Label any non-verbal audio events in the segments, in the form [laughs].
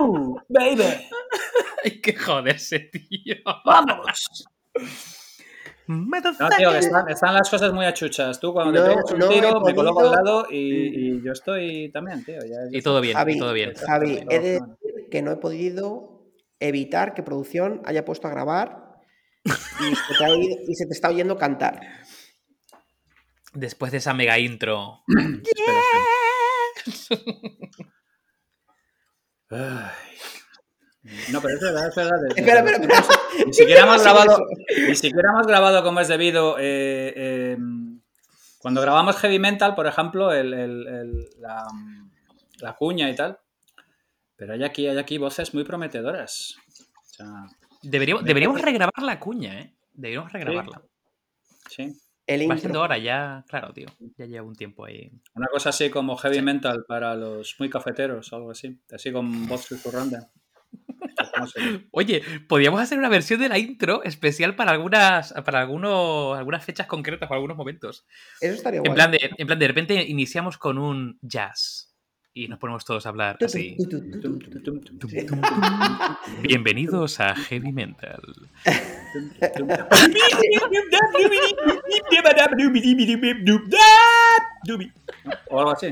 ¡Uh! [laughs] ¡Baby! Hay que joderse, tío. ¡Vamos! Me No, tío, están, están las cosas muy achuchas. Tú cuando No, te pegas un no tiro, me coloco al lado y, y yo estoy también, tío. Ya, ya Y todo bien, Javi, y todo bien. Javi, he de decir que no he podido evitar que producción haya puesto a grabar y se te, ha oído- y se te está oyendo cantar. Después de esa mega intro. [laughs] Espera. Ay. No, pero es verdad, es verdad. es Espera, verdad. espera, espera. Ni siquiera hemos [laughs] grabado, ni siquiera hemos grabado como es debido. eh, eh, cuando grabamos Heavy Mental, por ejemplo, el- el- el- la, la cuña y tal. Pero hay aquí, hay aquí voces muy prometedoras. O sea, Deberíamos, deberíamos regrabar la cuña, ¿eh? Deberíamos regrabarla. sí. El Va siendo hora ya, claro, tío. Ya lleva un tiempo ahí. Una cosa así como Heavy Mental para los muy cafeteros o algo así. Así con voz susurrante. [laughs] Oye, podríamos hacer una versión de la intro especial para algunas, para algunos, algunas fechas concretas o algunos momentos. Eso estaría En guay. plan, de, en plan, de repente iniciamos con un jazz y nos ponemos todos a hablar así. Bienvenidos a Heavy Mental. O algo así.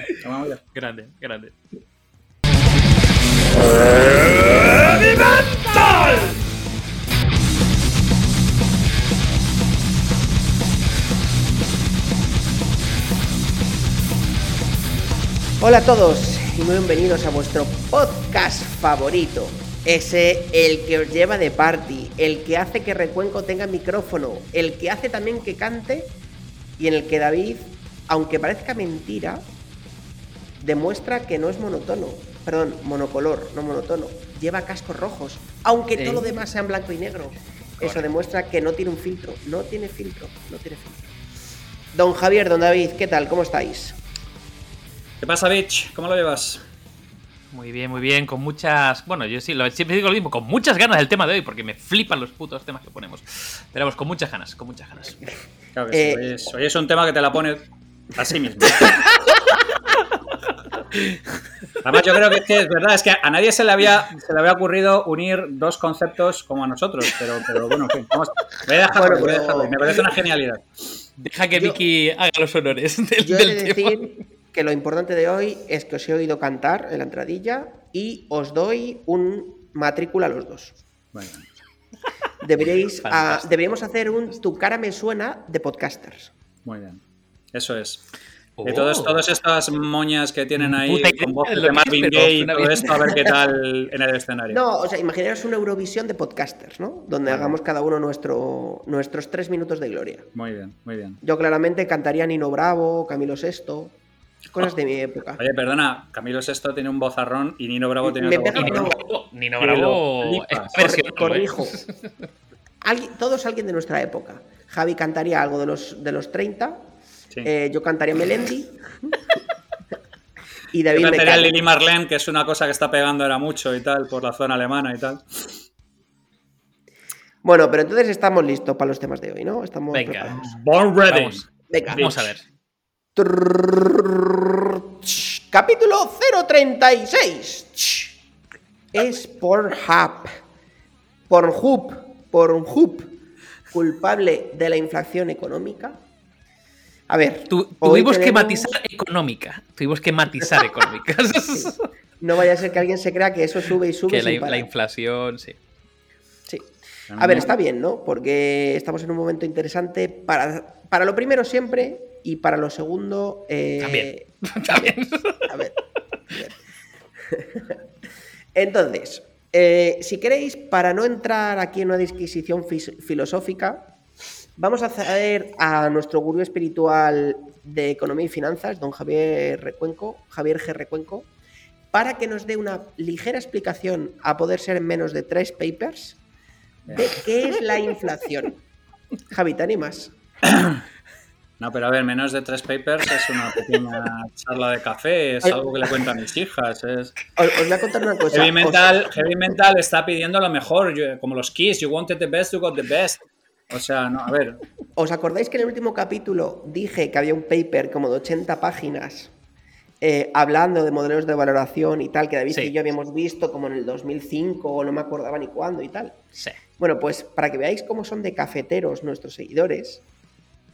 Grande, grande. Hola a todos y muy bienvenidos a vuestro podcast favorito. Ese, el que os lleva de party, el que hace que Recuenco tenga micrófono, el que hace también que cante y en el que David, aunque parezca mentira, demuestra que no es monotono, perdón, monocolor, no monotono. Lleva cascos rojos, aunque Sí. todo lo demás sea en blanco y negro. Eso demuestra que no tiene un filtro, no tiene filtro, no tiene filtro. Don Javier, don David, ¿qué tal? ¿Cómo estáis? ¿Qué pasa, bitch? ¿Cómo lo llevas? Muy bien, muy bien, con muchas. Bueno, yo sí, lo, siempre digo lo mismo, con muchas ganas del tema de hoy, porque me flipan los putos temas que ponemos. Pero vamos, con muchas ganas, con muchas ganas. Claro que sí. Eh, Hoy es, hoy es un tema que te la pone a sí mismo. [laughs] Además, yo creo que es, que es verdad, es que a nadie se le había, se le había ocurrido unir dos conceptos como a nosotros, pero, pero bueno, en fin, vamos, voy a dejarlo, Bueno, voy a dejarlo, me parece una genialidad. Deja que Yo- Vicky haga los honores del, Yo he del de tema. decir que lo importante de hoy es que os he oído cantar en la entradilla y os doy un matrícula a los dos. Bueno, Fantástico. deberíamos hacer un Tu cara me suena de podcasters. muy bien. Eso es. Oh. De todos, todas estas moñas que tienen ahí Puta con voces de Marvin Gaye y todo esto, a ver qué tal en el escenario. No, o sea, imaginaros una Eurovisión de podcasters, ¿no? Donde hagamos cada uno nuestro, nuestros tres minutos de gloria. Muy bien, muy bien. Yo claramente cantaría Nino Bravo, Camilo VI, cosas de mi época. Oye, perdona, Camilo Sesto tiene un vozarrón y Nino Bravo tiene otro bravo. Nino Bravo es Corrijo. Alguien- todos alguien de nuestra época. Javi cantaría algo de los, de los 30. Sí. eh, yo cantaría Melendi. [laughs] y Yo David me cantaría. Lili Marlene, que es una cosa que está pegando ahora mucho y tal, por la zona alemana y tal. Bueno, pero entonces estamos listos para los temas de hoy, ¿no? Estamos Venga. preparados. Born ready. Vamos, Venga. vamos a ver. Capítulo 036. ch. Es Pornhub. Pornhub. Pornhub. Culpable de la inflación económica. A ver. Tuvimos que matizar económica. Tuvimos que matizar económica. No vaya a ser que alguien se crea que eso sube y sube. que la, la inflación, sí. Sí. A ver, está bien, ¿no? Porque estamos en un momento interesante para, para lo primero siempre y para lo segundo. eh, También. [laughs] También. A ver. a ver. Entonces, eh, si queréis, para no entrar aquí en una disquisición filosófica, vamos a hacer a nuestro gurú espiritual de economía y finanzas, don Javier Recuenco, Javier G. Recuenco, para que nos dé una ligera explicación, a poder ser en menos de tres papers, de qué es la inflación. Javi, ¿te animas? [coughs] No, pero a ver, menos de tres papers es una pequeña [laughs] charla de café, es algo que le cuento a mis hijas. Es... Os, voy a contar una cosa. Heavy Os- Mental, Heavy Mental está pidiendo lo mejor, como los Kiss, you wanted the best, you got the best. O sea, no, a ver, ¿Os acordáis que en el último capítulo dije que había un paper como de 80 páginas eh, hablando de modelos de valoración y tal, que David Sí. y yo habíamos visto como en el 2005 o no me acordaba ni cuándo y tal. Sí. Bueno, pues para que veáis cómo son de cafeteros nuestros seguidores.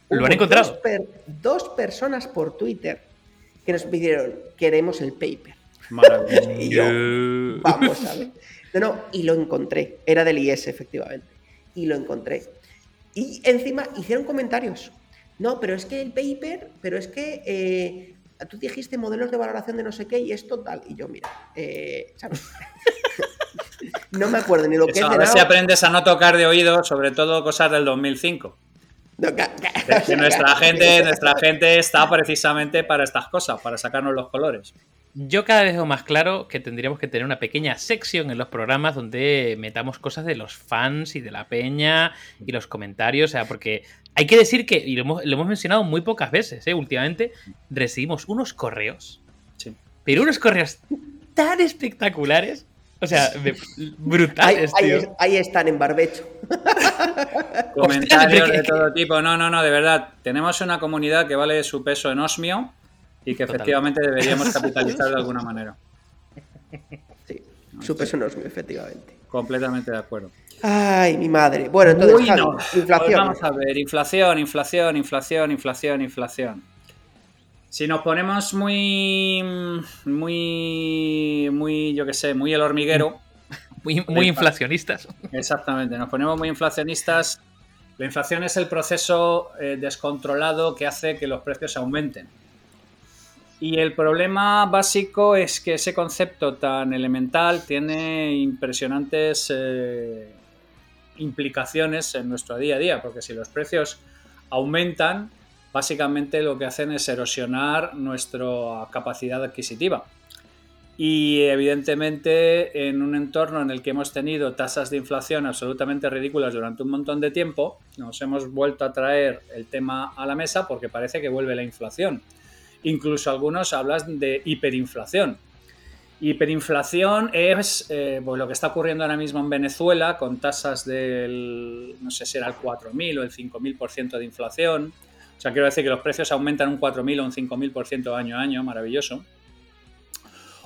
Lo hubo han encontrado. Dos, per- dos personas por Twitter que nos pidieron, queremos el paper. [laughs] Y yo, vamos a ver. No, no, y lo encontré. Era del IS, efectivamente. Y lo encontré. Y encima hicieron comentarios. No, pero es que el paper, pero es que eh, tú dijiste modelos de valoración de no sé qué y esto tal. Y yo, mira, eh, ¿sabes? [laughs] no me acuerdo ni lo que Eso, es a ver si aprendes a no tocar de oído, sobre todo cosas del 2005. Que nuestra [laughs] gente, nuestra gente está precisamente para estas cosas, para sacarnos los colores. Yo cada vez veo más claro que tendríamos que tener una pequeña sección en los programas donde metamos cosas de los fans y de la peña y los comentarios. O sea, porque hay que decir que, y lo hemos, lo hemos mencionado muy pocas veces, ¿eh? últimamente, recibimos unos correos, Sí. pero unos correos tan espectaculares. O sea, de- Ahí, brutales, ahí tío. es- ahí están en barbecho. [laughs] Comentarios de que- todo tipo. No, no, no, de verdad. Tenemos una comunidad que vale su peso en osmio y que Total. efectivamente deberíamos [laughs] capitalizar de alguna manera. Sí, su peso no es mío, efectivamente. Completamente de acuerdo. Ay, mi madre. Bueno, entonces, Javi, Bueno, pues inflación. vamos a ver, inflación, inflación, inflación, inflación, inflación. Si nos ponemos muy, muy, muy, yo qué sé, muy el hormiguero, [laughs] Muy, muy inflacionistas. exactamente, nos ponemos muy inflacionistas, la inflación es el proceso eh, descontrolado que hace que los precios aumenten. Y el problema básico es que ese concepto tan elemental tiene impresionantes eh, implicaciones en nuestro día a día, porque si los precios aumentan, básicamente lo que hacen es erosionar nuestra capacidad adquisitiva. Y evidentemente en un entorno en el que hemos tenido tasas de inflación absolutamente ridículas durante un montón de tiempo, nos hemos vuelto a traer el tema a la mesa porque parece que vuelve la inflación. Incluso algunos hablan de hiperinflación. Hiperinflación es eh, pues lo que está ocurriendo ahora mismo en Venezuela con tasas del, no sé si era el 4.000 o el 5.000% de inflación. O sea, quiero decir que los precios aumentan un 4.000 o un 5.000% año a año, maravilloso.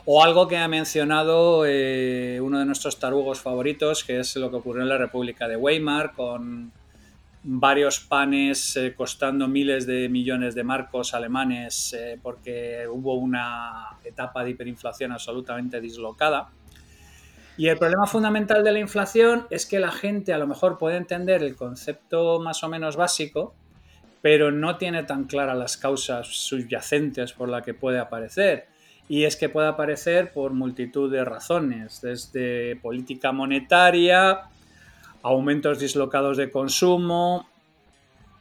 O algo que ha mencionado eh, uno de nuestros tarugos favoritos, que es lo que ocurrió en la República de Weimar, con varios panes eh, costando miles de millones de marcos alemanes eh, porque hubo una etapa de hiperinflación absolutamente dislocada. Y el problema fundamental de la inflación es que la gente a lo mejor puede entender el concepto más o menos básico, pero no tiene tan claras las causas subyacentes por las que puede aparecer. Y es que puede aparecer por multitud de razones, desde política monetaria, aumentos dislocados de consumo,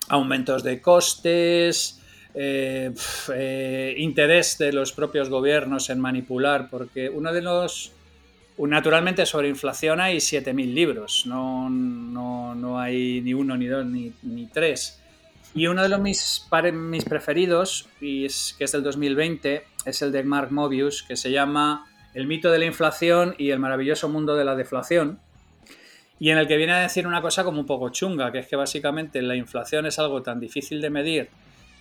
aumentos de costes, eh, eh, interés de los propios gobiernos en manipular, porque uno de los... Naturalmente sobre inflación hay 7.000 libros, no, no, no hay ni uno, ni dos, ni, ni tres. Y uno de los mis, mis preferidos, y es, que es del 2020, es el de Mark Mobius, que se llama El mito de la inflación y el maravilloso mundo de la deflación, y en el que viene a decir una cosa como un poco chunga, que es que básicamente la inflación es algo tan difícil de medir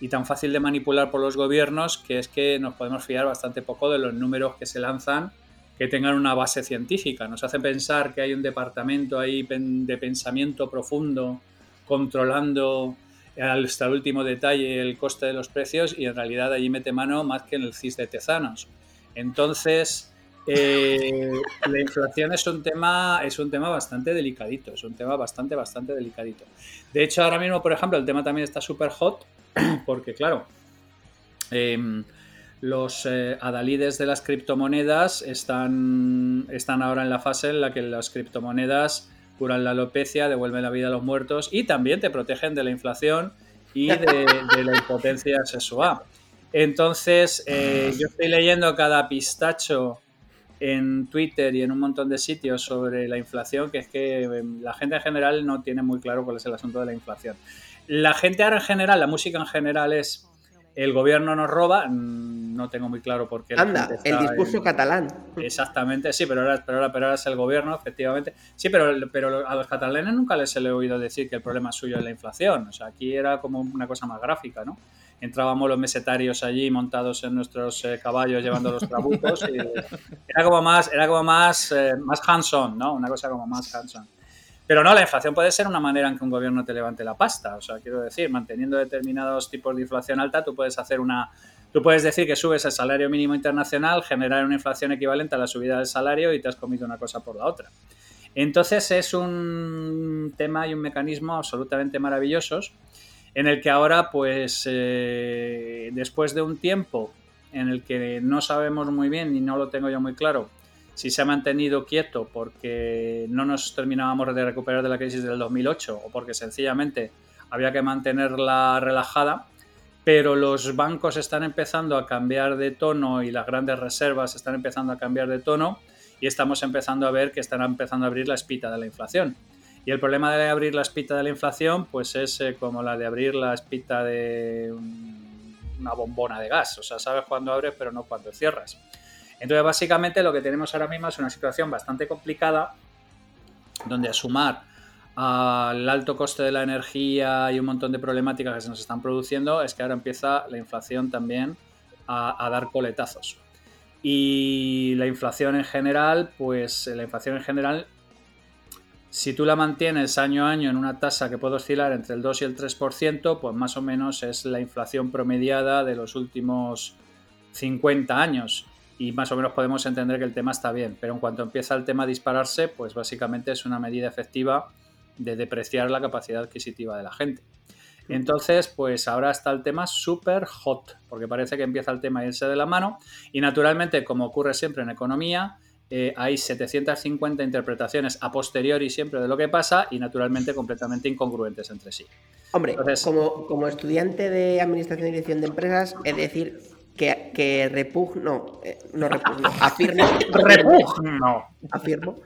y tan fácil de manipular por los gobiernos que es que nos podemos fiar bastante poco de los números que se lanzan que tengan una base científica. Nos hace pensar que hay un departamento ahí de pensamiento profundo controlando hasta el último detalle el coste de los precios y en realidad allí mete mano más que en el CIS de Tezanos. Entonces, eh, [laughs] la inflación es un tema es un tema bastante delicadito, es un tema bastante bastante delicadito. De hecho, ahora mismo, por ejemplo, el tema también está súper hot [clears throat] porque claro, em, los eh, adalides de las criptomonedas están, están ahora en la fase en la que las criptomonedas curan la alopecia, devuelven la vida a los muertos y también te protegen de la inflación y de, la impotencia [laughs] sexual. Entonces, eh, yo estoy leyendo cada pistacho en Twitter y en un montón de sitios sobre la inflación, que es que eh, la gente en general no tiene muy claro cuál es el asunto de la inflación. La gente ahora en general, la música en general es el gobierno nos roba, mm, no tengo muy claro por qué. Anda, el discurso en- catalán. Exactamente, sí, pero ahora, pero, ahora, pero ahora es el gobierno, efectivamente. Sí, pero, pero a los catalanes nunca les he oído decir que el problema suyo es la inflación. O sea, aquí era como una cosa más gráfica, ¿no? entrábamos los mesetarios allí montados en nuestros eh, caballos llevando los trabucos. Y [laughs] era como más, era como más, eh, más hands-on, ¿no? Una cosa como más hands-on. Pero no, la inflación puede ser una manera en que un gobierno te levante la pasta. O sea, quiero decir, manteniendo determinados tipos de inflación alta, tú puedes hacer una. Tú puedes decir que subes el salario mínimo internacional, generar una inflación equivalente a la subida del salario y te has comido una cosa por la otra. Entonces es un tema y un mecanismo absolutamente maravillosos en el que ahora, pues, eh, después de un tiempo en el que no sabemos muy bien y no lo tengo yo muy claro si se ha mantenido quieto porque no nos terminábamos de recuperar de la crisis del 2008 o porque sencillamente había que mantenerla relajada, pero los bancos están empezando a cambiar de tono y las grandes reservas están empezando a cambiar de tono y estamos empezando a ver que están empezando a abrir la espita de la inflación. Y el problema de abrir la espita de la inflación, pues es eh, como la de abrir la espita de una bombona de gas. O sea, sabes cuándo abres, pero no cuándo cierras. Entonces, básicamente lo que tenemos ahora mismo es una situación bastante complicada, donde a sumar al alto coste de la energía y un montón de problemáticas que se nos están produciendo, es que ahora empieza la inflación también a, dar coletazos. Y la inflación en general, pues la inflación en general si tú la mantienes año a año en una tasa que puede oscilar entre el 2 y el 3%, pues más o menos es la inflación promediada de los últimos 50 años. Y más o menos podemos entender que el tema está bien. Pero en cuanto empieza el tema a dispararse, pues básicamente es una medida efectiva de depreciar la capacidad adquisitiva de la gente. Entonces, pues ahora está el tema súper hot, porque parece que empieza el tema a irse de la mano. Y naturalmente, como ocurre siempre en economía, eh, hay 750 interpretaciones a posteriori siempre de lo que pasa y naturalmente completamente incongruentes entre sí. Hombre, como, como, estudiante de Administración y Dirección de Empresas, es decir, que, que repugno, eh, no repugno, [laughs] afirmo. repugno. Afirmo.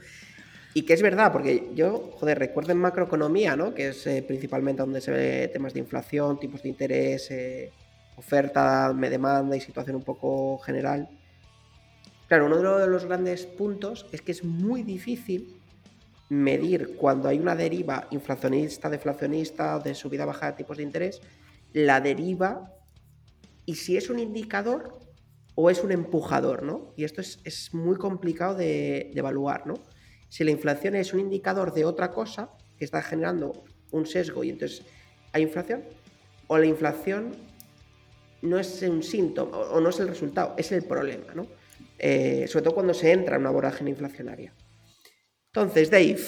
Y que es verdad, porque yo, joder, recuerdo en macroeconomía, ¿no? Que es eh, principalmente donde se ve temas de inflación, tipos de interés, oferta, me demanda y situación un poco general Claro, uno de los grandes puntos es que es muy difícil medir cuando hay una deriva inflacionista, deflacionista, de subida baja de tipos de interés, la deriva y si es un indicador o es un empujador, ¿no? Y esto es, muy complicado de, de, evaluar, ¿no? Si la inflación es un indicador de otra cosa que está generando un sesgo y entonces hay inflación, o la inflación no es un síntoma o no es el resultado, es el problema, ¿no? Eh, sobre todo cuando se entra en una vorágine inflacionaria. Entonces, Dave,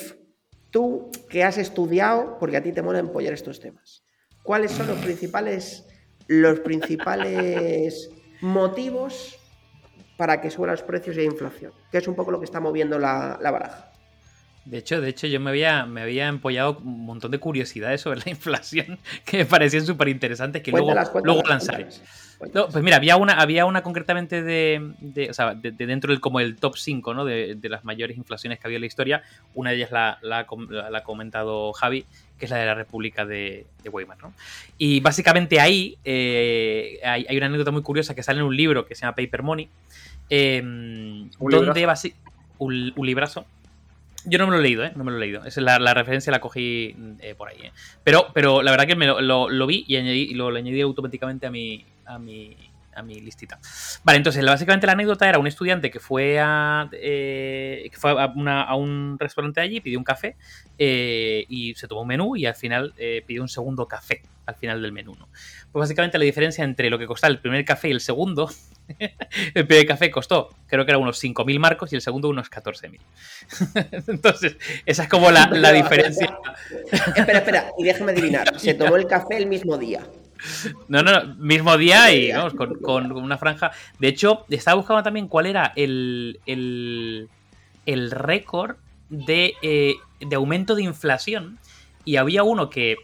tú que has estudiado, porque a ti te mola empollar estos temas, ¿cuáles son los principales, los principales motivos para que suban los precios de inflación? Que es un poco lo que está moviendo la, baraja. De hecho, de hecho, yo me había, me había empollado un montón de curiosidades sobre la [laughs] inflación que me parecían súper interesantes que luego, luego lanzaré. Pues mira, había una, había una concretamente de, de o sea, de, dentro del como el top 5 ¿no? de, de, las mayores inflaciones que había en la historia. Una de ellas la, la, la, ha comentado Javi, que es la de la República de, Weimar. ¿no? Y básicamente ahí eh, hay, hay, una anécdota muy curiosa que sale en un libro que se llama Paper Money, eh, ¿Un donde un, un librazo yo no me lo he leído, ¿eh? No me lo he leído. Esa es la, referencia la cogí eh, por ahí, ¿eh? Pero, pero la verdad que me lo, vi y, añadí, lo, añadí automáticamente a mi, a mi, a mi listita. Vale, entonces, básicamente la anécdota era un estudiante que fue a, eh, que fue a, un restaurante allí, pidió un café y se tomó un menú y al final pidió un segundo café al final del menú. ¿no? Pues básicamente la diferencia entre lo que costaba el primer café y el segundo [laughs] el primer café costó, creo que era unos 5.000 marcos y el segundo unos 14.000. [laughs] Entonces, esa es como la, diferencia. Espera, espera, y déjame adivinar, [laughs] se tomó el café el mismo día. No, no, mismo día y vamos, con, una franja. De hecho, estaba buscando también cuál era el, el, récord de, eh, de aumento de inflación. Y había uno que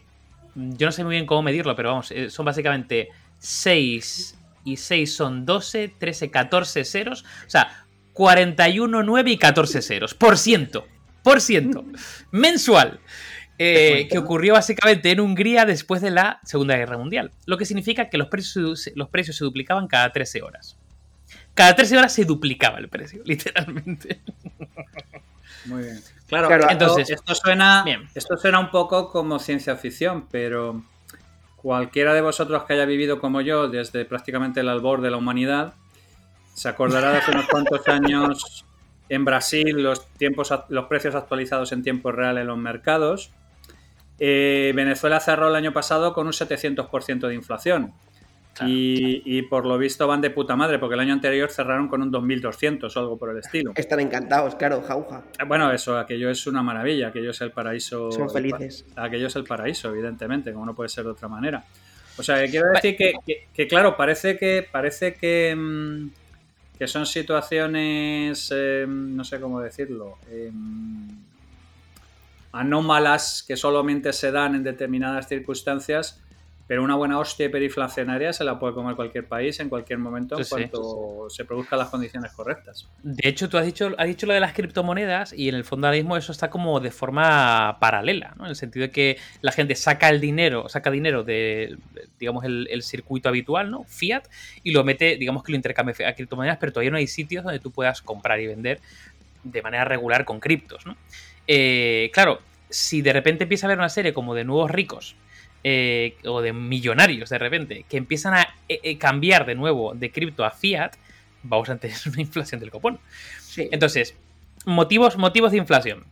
yo no sé muy bien cómo medirlo, pero vamos, eh, son básicamente 6 y 6 son 12, 13, 14 ceros. O sea, 41, 9 y 14 ceros. Por ciento. Por ciento. [laughs] Mensual. Eh, que ocurrió básicamente en Hungría después de la Segunda Guerra Mundial. Lo que significa que los precios, los precios se duplicaban cada 13 horas. Cada 13 horas se duplicaba el precio, [laughs] literalmente. Muy bien. Claro, entonces esto suena, esto suena un poco como ciencia ficción, pero cualquiera de vosotros que haya vivido como yo desde prácticamente el albor de la humanidad, se acordará de hace unos cuantos años en Brasil los, tiempos, los precios actualizados en tiempo real en los mercados. Eh, Venezuela cerró el año pasado con un 700% de inflación. y, por lo visto van de puta madre, porque el año anterior cerraron con un 2.200 o algo por el estilo. Están encantados, claro, jauja. Eh, bueno, eso, aquello es una maravilla, aquello es el paraíso. Son felices. Aquello es el paraíso, evidentemente, como no puede ser de otra manera. O sea, quiero decir que, claro, parece que, parece que, mm, que son situaciones, em, no sé cómo decirlo, em, anómalas que solamente se dan en determinadas circunstancias pero una buena hostia hiperinflacionaria se la puede comer cualquier país en cualquier momento en cuanto se produzcan las condiciones correctas. De hecho, tú has dicho, has dicho lo de las criptomonedas y en el fondo ahora mismo eso está como de forma paralela, ¿no? En el sentido de que la gente saca el dinero, saca dinero de, digamos, el, circuito habitual, ¿no? Fiat, y lo mete, digamos que lo intercambia a criptomonedas, pero todavía no hay sitios donde tú puedas comprar y vender de manera regular con criptos, ¿no? Eh, claro, si de repente empieza a haber una serie como de nuevos ricos eh, o de millonarios de repente que empiezan a eh, cambiar de nuevo de cripto a fiat, vamos a tener [laughs] una inflación del copón. Entonces, motivos, motivos de inflación.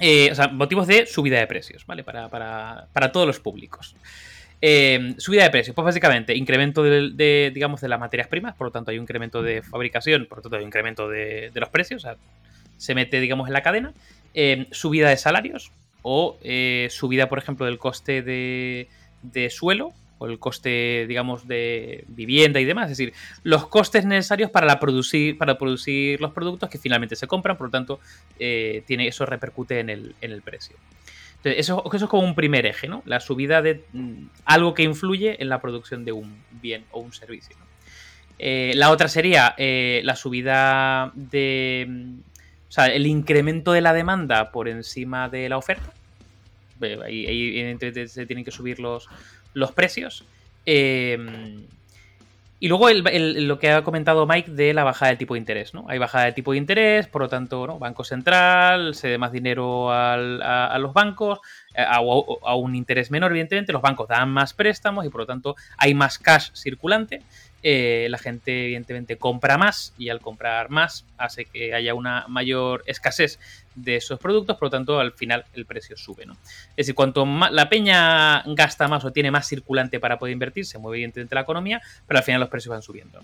o sea, motivos de subida de precios, ¿vale? Para, todos los públicos. subida de precios, pues básicamente incremento de, digamos, de las materias primas, por lo tanto hay un incremento de fabricación, por lo tanto hay un incremento de, los precios, o sea, se mete, digamos, en la cadena. Subida de salarios, o eh, subida, por ejemplo, del coste de, suelo o el coste, digamos, de vivienda y demás. Es decir, los costes necesarios para, producir, para producir los productos que finalmente se compran, por lo tanto, eh, tiene, eso repercute en el, precio. Entonces, eso, es como un primer eje, ¿no? La subida de mm, algo que influye en la producción de un bien o un servicio. Eh, la otra sería la subida de o sea, el incremento de la demanda por encima de la oferta. Ahí, ahí se tienen que subir los, los precios. Em, y luego lo que ha comentado Mike de la bajada del tipo de interés. ¿no? Hay bajada de tipo de interés, por lo tanto, ¿no? Banco Central, se dé más dinero a, los bancos, eh, a, a, un interés menor, evidentemente, los bancos dan más préstamos y por lo tanto hay más cash circulante. Eh, la gente evidentemente compra más y al comprar más hace que haya una mayor escasez de esos productos, por lo tanto al final el precio sube. ¿no? Es decir, cuanto más la peña gasta más o tiene más circulante para poder invertir, se mueve evidentemente la economía, pero al final los precios van subiendo.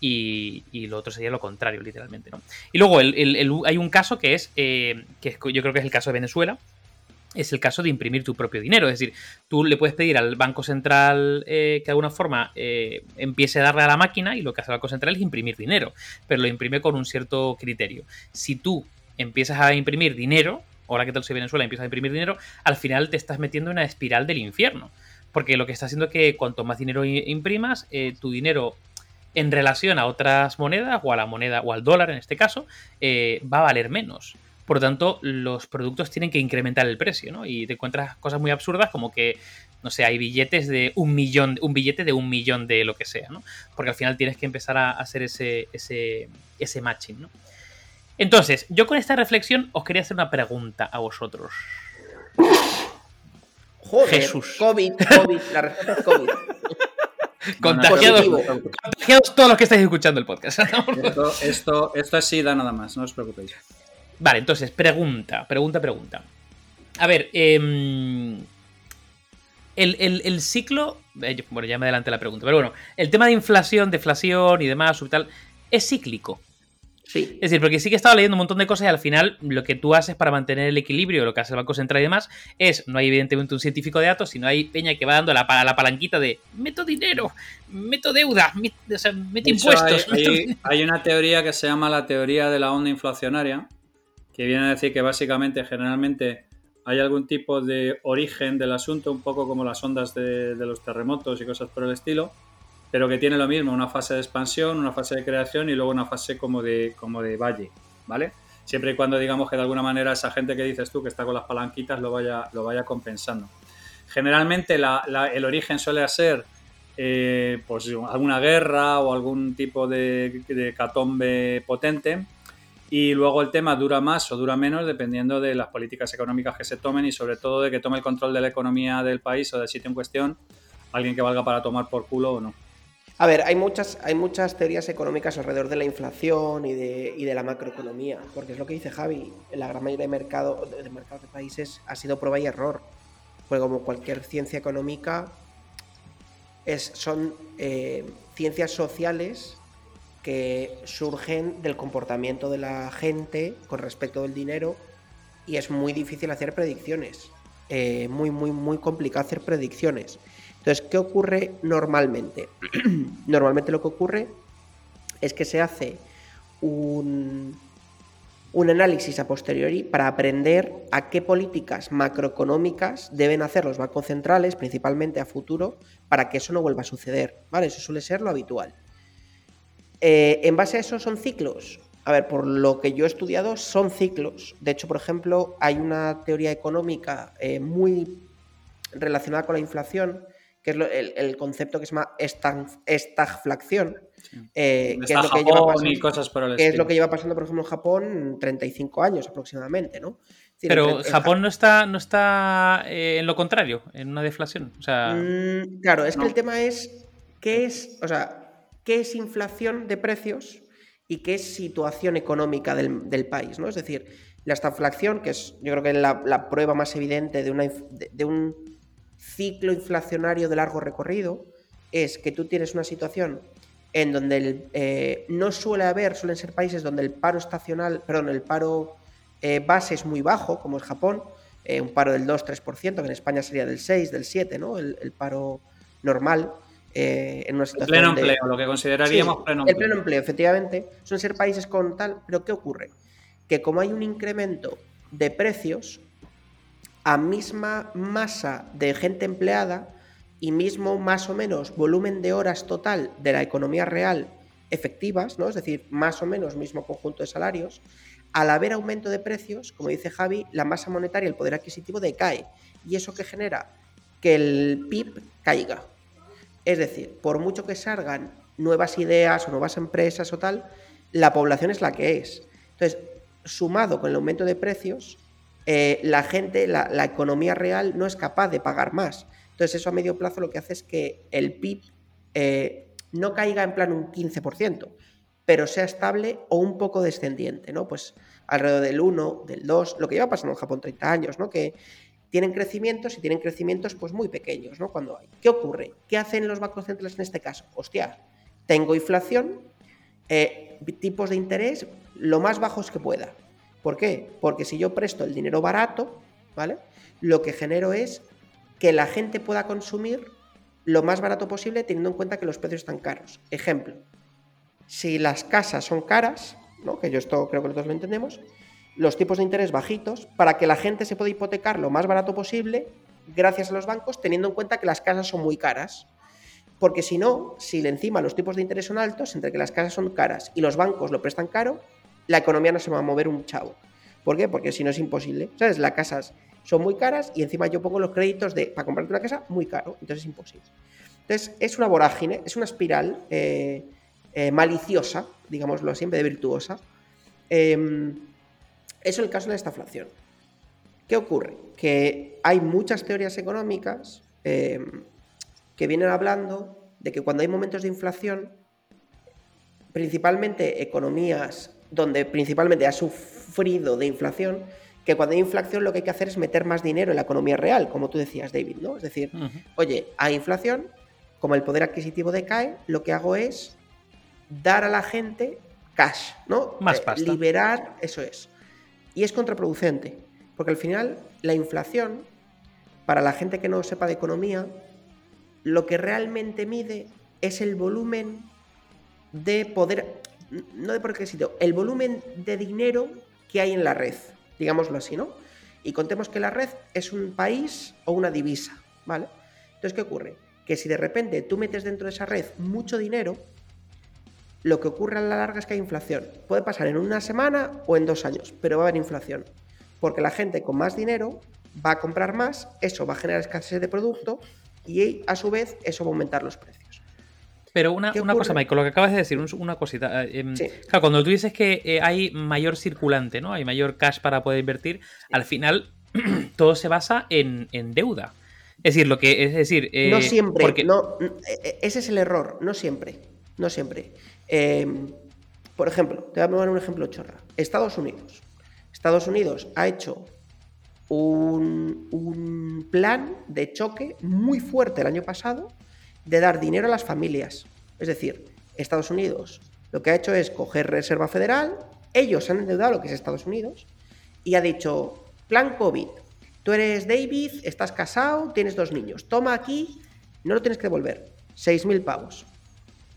Y, lo otro sería lo contrario, literalmente. ¿no? Y luego hay un caso que es, eh, que yo creo que es el caso de Venezuela, es el caso de imprimir tu propio dinero. Es decir, tú le puedes pedir al Banco Central eh, que de alguna forma eh, empiece a darle a la máquina y lo que hace el Banco Central es imprimir dinero, pero lo imprime con un cierto criterio. Si tú empiezas a imprimir dinero, ahora que tal soy Venezuela, empiezas a imprimir dinero, al final te estás metiendo en una espiral del infierno. Porque lo que está haciendo es que cuanto más dinero imprimas, eh, tu dinero en relación a otras monedas, o a la moneda, o al dólar en este caso, va a valer menos. Por lo tanto, los productos tienen que incrementar el precio, ¿no? Y te encuentras cosas muy absurdas como que, no sé, hay billetes de un millón, un billete de un millón de lo que sea, ¿no? Porque al final tienes que empezar a hacer ese, ese, ese matching, ¿no? Entonces, yo con esta reflexión os quería hacer una pregunta a vosotros. Joder, Jesús. COVID, COVID, la respuesta es COVID. [laughs] Contagiados, contagiados, todos los que estáis escuchando el podcast. esto, esto, esto es SIDA nada más, no os preocupéis. Vale, entonces, pregunta, pregunta, pregunta. A ver, em, el, ciclo. Eh, bueno, ya me adelante la pregunta, pero bueno, el tema de inflación, deflación y demás, tal, es cíclico. Sí. Es decir, porque sí que he estado leyendo un montón de cosas y al final lo que tú haces para mantener el equilibrio, lo que hace el Banco Central y demás, es, no hay evidentemente un científico de datos, sino hay peña que va dando la, la palanquita de meto dinero, meto deuda, meto, impuestos. [laughs] hay, una teoría que se llama la teoría de la onda inflacionaria, que viene a decir que básicamente generalmente hay algún tipo de origen del asunto, un poco como las ondas de, los terremotos y cosas por el estilo, pero que tiene lo mismo, una fase de expansión, una fase de creación y luego una fase como de, como de valle, ¿vale? Siempre y cuando digamos que de alguna manera esa gente que dices tú que está con las palanquitas lo vaya, lo vaya compensando. Generalmente el origen suele ser eh, pues alguna guerra o algún tipo de, de catombe potente y luego el tema dura más o dura menos dependiendo de las políticas económicas que se tomen y sobre todo de que tome el control de la economía del país o del sitio en cuestión alguien que valga para tomar por culo o no. A ver, hay muchas, hay muchas teorías económicas alrededor de la inflación y de, y de la macroeconomía, porque es lo que dice Javi, la gran mayoría de, mercado, de, mercados de países ha sido prueba y error, pues como cualquier ciencia económica, es, son eh, ciencias sociales que surgen del comportamiento de la gente con respecto del dinero y es muy difícil hacer predicciones, eh, muy, muy, muy complicado hacer predicciones. Entonces, ¿qué ocurre normalmente? [clears throat] normalmente lo que ocurre es que se hace un, un análisis a posteriori para aprender a qué políticas macroeconómicas deben hacer los bancos centrales, principalmente a futuro, para que eso no vuelva a suceder. ¿Vale? Eso suele ser lo habitual. Eh, en base a eso son ciclos. A ver, por lo que yo he estudiado, son ciclos. De hecho, por ejemplo, hay una teoría económica eh, muy relacionada con la inflación que es el, concepto que se llama estagflación, eh, que, es lo que, lleva pasando, cosas es lo que lleva pasando, por ejemplo, en Japón 35 años aproximadamente, ¿no? Pero Japón no está, no está eh, en lo contrario, en una deflación. O sea... Mm, claro, es que el tema es qué es, o sea, qué es inflación de precios y qué es situación económica del, país, ¿no? Es decir, la estagflación, que es yo creo que es la, prueba más evidente de, una, de un ciclo inflacionario de largo recorrido es que tú tienes una situación en donde eh, no suele haber, suelen ser países donde el paro estacional, perdón, el paro eh, base es muy bajo, como es Japón, eh, un paro del 2-3%, que en España sería del 6, del 7, ¿no? El, paro normal. En una situación el pleno empleo, lo que consideraríamos pleno empleo. El pleno empleo, efectivamente. Suelen ser países con tal, pero ¿qué ocurre? Que como hay un incremento de precios, a misma masa de gente empleada y mismo más o menos volumen de horas total de la economía real efectivas, ¿no? es decir, más o menos mismo conjunto de salarios, al haber aumento de precios, como dice Javi, la masa monetaria, el poder adquisitivo decae. ¿Y eso que genera? Que el PIB caiga. Es decir, por mucho que salgan nuevas ideas o nuevas empresas o tal, la población es la que es. Entonces, sumado con el aumento de precios, eh, la gente, la, economía real no es capaz de pagar más. Entonces eso a medio plazo lo que hace es que el PIB eh, no caiga en plan un 15%, pero sea estable o un poco descendiente, ¿no? Pues alrededor del 1, del 2, lo que lleva pasando en Japón 30 años, ¿no? Que tienen crecimientos y tienen crecimientos pues muy pequeños, ¿no? Cuando hay. ¿Qué ocurre? ¿Qué hacen los bancos centrales en este caso? Hostia, tengo inflación, eh, tipos de interés lo más bajos que pueda. ¿Por qué? Porque si yo presto el dinero barato, ¿vale? Lo que genero es que la gente pueda consumir lo más barato posible teniendo en cuenta que los precios están caros. Ejemplo, si las casas son caras, ¿no? que yo esto creo que todos lo entendemos, los tipos de interés bajitos para que la gente se pueda hipotecar lo más barato posible gracias a los bancos teniendo en cuenta que las casas son muy caras. Porque si no, si encima los tipos de interés son altos, entre que las casas son caras y los bancos lo prestan caro, la economía no se va a mover un chavo. ¿Por qué? Porque si no es imposible. ¿Sabes? Las casas son muy caras y encima yo pongo los créditos de para comprarte una casa muy caro. Entonces es imposible. Entonces es una vorágine, es una espiral eh, eh, maliciosa, digámoslo así, en vez de virtuosa. Em, eso es el caso de la estaflación. ¿Qué ocurre? Que hay muchas teorías económicas em, que vienen hablando de que cuando hay momentos de inflación, principalmente economías donde principalmente ha sufrido de inflación, que cuando hay inflación lo que hay que hacer es meter más dinero en la economía real, como tú decías, David, ¿no? Es decir, oye, hay inflación, como el poder adquisitivo decae, lo que hago es dar a la gente cash, ¿no? Más eh, pasta. liberar, eso es. Y es contraproducente, porque al final la inflación, para la gente que no sepa de economía, lo que realmente mide es el volumen de poder no de por qué sitio, el volumen de dinero que hay en la red, digámoslo así, ¿no? Y contemos que la red es un país o una divisa, ¿vale? Entonces, ¿qué ocurre? Que si de repente tú metes dentro de esa red mucho dinero, lo que ocurre a la larga es que hay inflación. Puede pasar en una semana o en dos años, pero va a haber inflación. Porque la gente con más dinero va a comprar más, eso va a generar escasez de producto y a su vez eso va a aumentar los precios. Pero una, cosa, Michael, lo que acabas de decir, una cosita. Eh, em, claro, cuando tú dices que eh, hay mayor circulante, ¿no? Hay mayor cash para poder invertir, al final [clears throat] todo se basa en, deuda. Es decir, lo que es decir. no eh, siempre. porque- No, ese es el error. No siempre. No siempre. Eh, por ejemplo, te voy a poner un ejemplo chorra. Estados Unidos. Estados Unidos ha hecho un, un plan de choque muy fuerte el año pasado de dar dinero a las familias. Es decir, Estados Unidos lo que ha hecho es coger Reserva Federal, ellos han endeudado lo que es Estados Unidos y ha dicho, plan COVID, tú eres David, estás casado, tienes dos niños, toma aquí, no lo tienes que devolver, 6.000 pavos.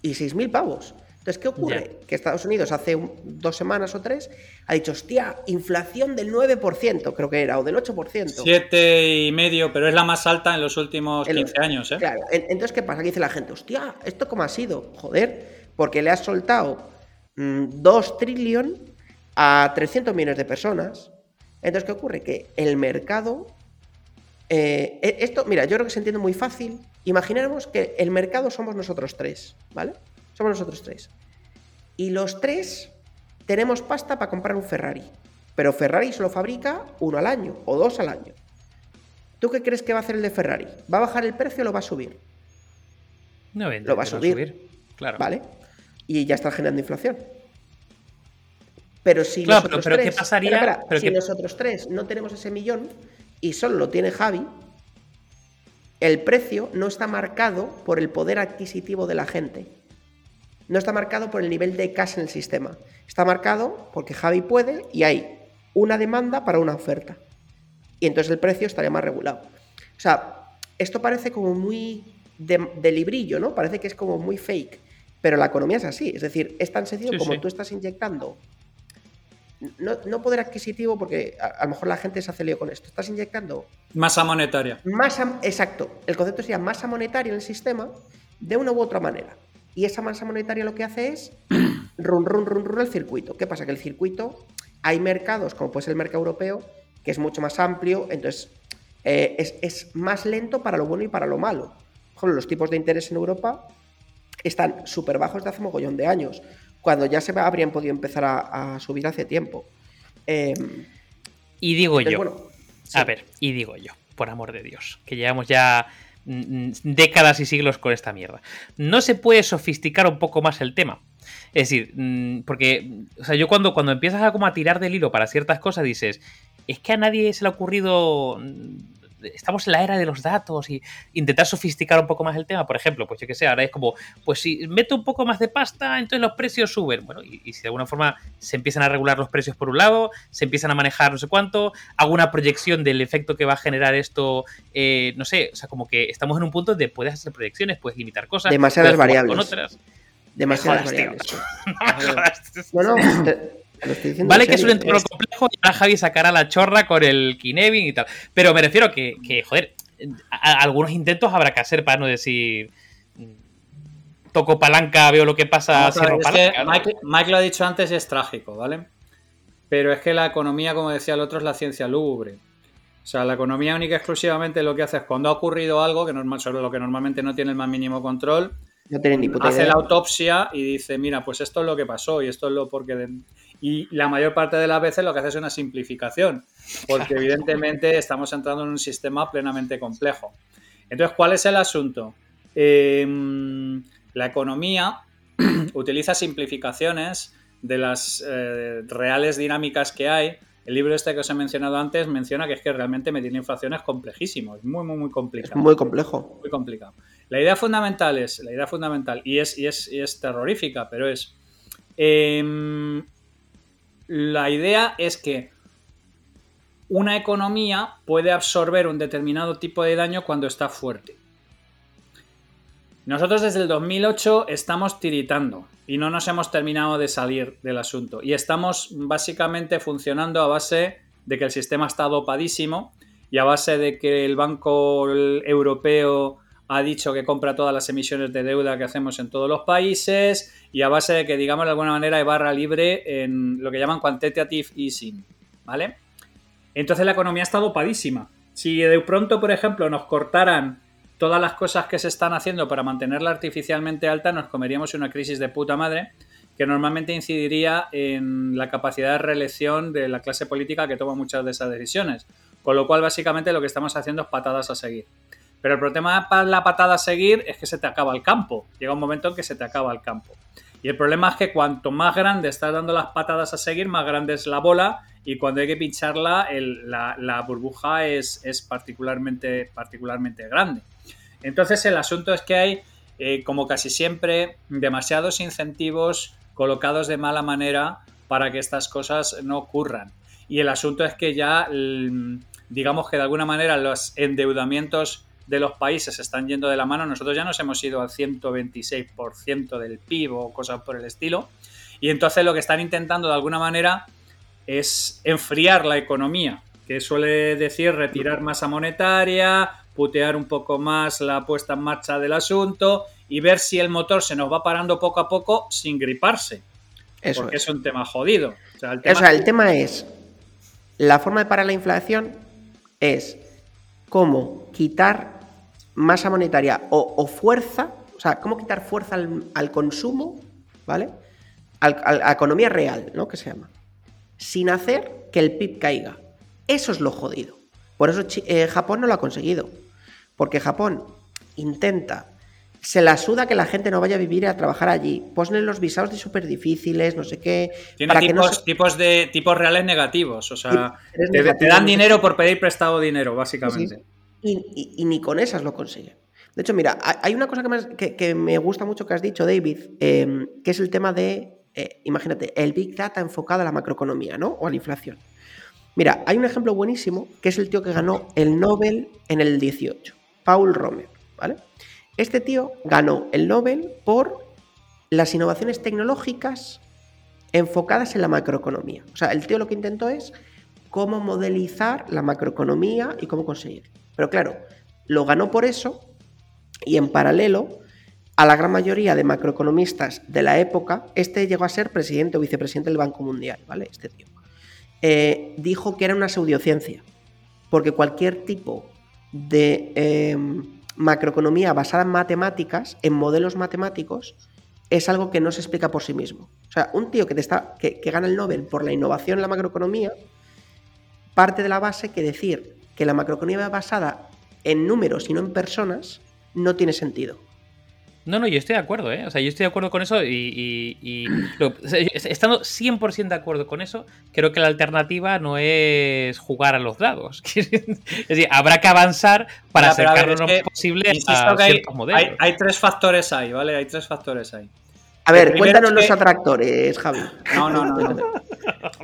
Y 6.000 pavos. Entonces, ¿qué ocurre? Que Estados Unidos hace un- dos semanas o tres ha dicho, hostia, inflación del 9%, creo que era, o del 8%. Siete y medio, pero es la más alta en los últimos 15 años, ¿eh? Claro, en- entonces, ¿qué pasa? Que dice la gente, hostia, ¿esto cómo ha sido? Joder, porque le has soltado 2 trillón a 300 millones de personas. Entonces, ¿qué ocurre? Que el mercado... eh, e- esto, mira, yo creo que se entiende muy fácil. Imaginemos que el mercado somos nosotros tres, ¿vale? Somos nosotros tres. Y los tres tenemos pasta para comprar un Ferrari. Pero Ferrari solo fabrica uno al año o dos al año. ¿Tú qué crees que va a hacer el de Ferrari? ¿Va a bajar el precio o lo va a subir? No, vende, Lo va a pero subir. Claro. ¿Vale? Y ya está generando inflación. Pero si Claro, nosotros pero- pero ¿qué tres, pasaría? espera, espera, Pero si qué- nosotros tres no tenemos ese millón y solo lo tiene Javi, el precio no está marcado por el poder adquisitivo de la gente. No está marcado por el nivel de cash en el sistema. Está marcado porque Javi puede y hay una demanda para una oferta. Y entonces el precio estaría más regulado. O sea, esto parece como muy de, de librillo, ¿no? Parece que es como muy fake. Pero la economía es así. Es decir, es tan sencillo Sí, como sí. tú estás inyectando. No, no poder adquisitivo, porque a, a lo mejor la gente se hace lío con esto. Estás inyectando Masa monetaria. masa. Exacto. El concepto sería masa monetaria en el sistema de una u otra manera. Y esa masa monetaria lo que hace es [clears throat] run, run, run, run el circuito. ¿Qué pasa? Que el circuito, hay mercados, como puede ser el mercado europeo, que es mucho más amplio, entonces eh, es, es más lento para lo bueno y para lo malo. Por ejemplo, los tipos de interés en Europa están súper bajos de hace mogollón de años, cuando ya se habrían podido empezar a, a subir hace tiempo. Eh, Y digo entonces, yo. bueno, sí. A ver, y digo yo, por amor de Dios, que llevamos ya décadas y siglos con esta mierda. ¿No se puede sofisticar un poco más el tema? Es decir, mm, porque, o sea, yo cuando, cuando empiezas a como a tirar del hilo para ciertas cosas dices, es que a nadie se le ha ocurrido, mm, estamos en la era de los datos y intentar sofisticar un poco más el tema, por ejemplo, pues yo que sé, ahora es como, pues si meto un poco más de pasta, entonces los precios suben. Bueno, y, y si de alguna forma se empiezan a regular los precios por un lado, se empiezan a manejar no sé cuánto, hago una proyección del efecto que va a generar esto, eh, no sé, o sea, como que estamos en un punto de puedes hacer proyecciones, puedes limitar cosas, Demasiadas variables. Con otras. demasiadas jodas, variables. [laughs] No. No, no, te- Vale que es un entorno complejo y ahora Javi sacará la chorra con el Kinevin y tal. Pero me refiero que, que joder, a- a- algunos intentos habrá que hacer para no decir mm, toco palanca, veo lo que pasa, que palanca. ¿no? Mike, Mike lo ha dicho antes y es trágico, ¿vale? Pero es que la economía, como decía el otro, es la ciencia lúgubre. O sea, la economía única y exclusivamente lo que hace es cuando ha ocurrido algo que normal, sobre lo que normalmente no tiene el más mínimo control, No tienen ni puta hace idea. la autopsia y dice, mira, pues esto es lo que pasó y esto es lo porque... de-". Y la mayor parte de las veces lo que hace es una simplificación, porque evidentemente estamos entrando en un sistema plenamente complejo. Entonces, ¿cuál es el asunto? Eh, la economía [clears throat] utiliza simplificaciones de las eh, reales dinámicas que hay. El libro este que os he mencionado antes menciona que es que realmente medir la inflación es complejísimo, es muy, muy, muy Es complicado muy complejo. muy complicado. La idea fundamental es, la idea fundamental, y es, y es, y es terrorífica, pero es. em, la idea es que una economía puede absorber un determinado tipo de daño cuando está fuerte. Nosotros desde el 2008 estamos tiritando y no nos hemos terminado de salir del asunto. Y estamos básicamente funcionando a base de que el sistema está dopadísimo y a base de que el Banco Europeo ha dicho que compra todas las emisiones de deuda que hacemos en todos los países y a base de que, digamos, de alguna manera hay barra libre en lo que llaman quantitative easing, ¿vale? Entonces la economía está dopadísima. Si de pronto, por ejemplo, nos cortaran todas las cosas que se están haciendo para mantenerla artificialmente alta, nos comeríamos una crisis de puta madre que normalmente incidiría en la capacidad de reelección de la clase política que toma muchas de esas decisiones. Con lo cual, básicamente, lo que estamos haciendo es patadas a seguir. Pero el problema para la patada a seguir es que se te acaba el campo. Llega un momento en que se te acaba el campo. Y el problema es que cuanto más grande estás dando las patadas a seguir, más grande es la bola y cuando hay que pincharla, la, burbuja es, particularmente, particularmente grande. Entonces el asunto es que hay, eh, como casi siempre, demasiados incentivos colocados de mala manera para que estas cosas no ocurran. Y el asunto es que ya, digamos que de alguna manera los endeudamientos de los países están yendo de la mano. Nosotros ya nos hemos ido al 126% del PIB o cosas por el estilo. Y entonces lo que están intentando de alguna manera es enfriar la economía, que suele decir retirar masa monetaria, putear un poco más la puesta en marcha del asunto y ver si el motor se nos va parando poco a poco sin griparse. Eso porque es. un tema jodido. O sea, el tema... es, la forma de parar la inflación es cómo quitar masa monetaria o, fuerza, o sea, cómo quitar fuerza al, consumo, ¿vale? a la economía real, ¿no? Que se llama. Sin hacer que el PIB caiga. Eso es lo jodido. Por eso eh, Japón no lo ha conseguido. Porque Japón intenta, se la suda que la gente no vaya a vivir y a trabajar allí. Ponen los visados de súper difíciles, no sé qué. Tiene tipos, tipos, de tipos reales negativos. O sea, te, dan dinero por pedir prestado dinero, básicamente y, ni con esas lo consiguen. De hecho, mira, hay una cosa que me, gusta mucho que has dicho, David, em, que es el tema de, eh, imagínate, el Big Data enfocado a la macroeconomía, ¿no? O a la inflación. Mira, hay un ejemplo buenísimo que es el tío que ganó el Nobel en el 18, Paul Romer, ¿vale? Este tío ganó el Nobel por las innovaciones tecnológicas enfocadas en la macroeconomía. O sea, el tío lo que intentó es cómo modelizar la macroeconomía y cómo conseguirlo. Pero claro, lo ganó por eso y en paralelo a la gran mayoría de macroeconomistas de la época, este llegó a ser presidente o vicepresidente del Banco Mundial, ¿vale? Este tío. Eh, dijo que era una pseudociencia, porque cualquier tipo de em, macroeconomía basada en matemáticas, en modelos matemáticos, es algo que no se explica por sí mismo. O sea, un tío que, te está, que, que gana el Nobel por la innovación en la macroeconomía, parte de la base que decir que la macroeconomía basada en números y no en personas no tiene sentido. No, no, yo estoy de acuerdo, ¿eh? O sea, yo estoy de acuerdo con eso y, estando 100% de acuerdo con eso, creo que la alternativa no es jugar a los dados. [laughs] es decir, habrá que avanzar para acercarnos lo posible a ciertos modelos. Hay, tres factores ahí, ¿vale? Hay tres factores ahí. A ver, cuéntanos los atractores, Javi. No, no, no,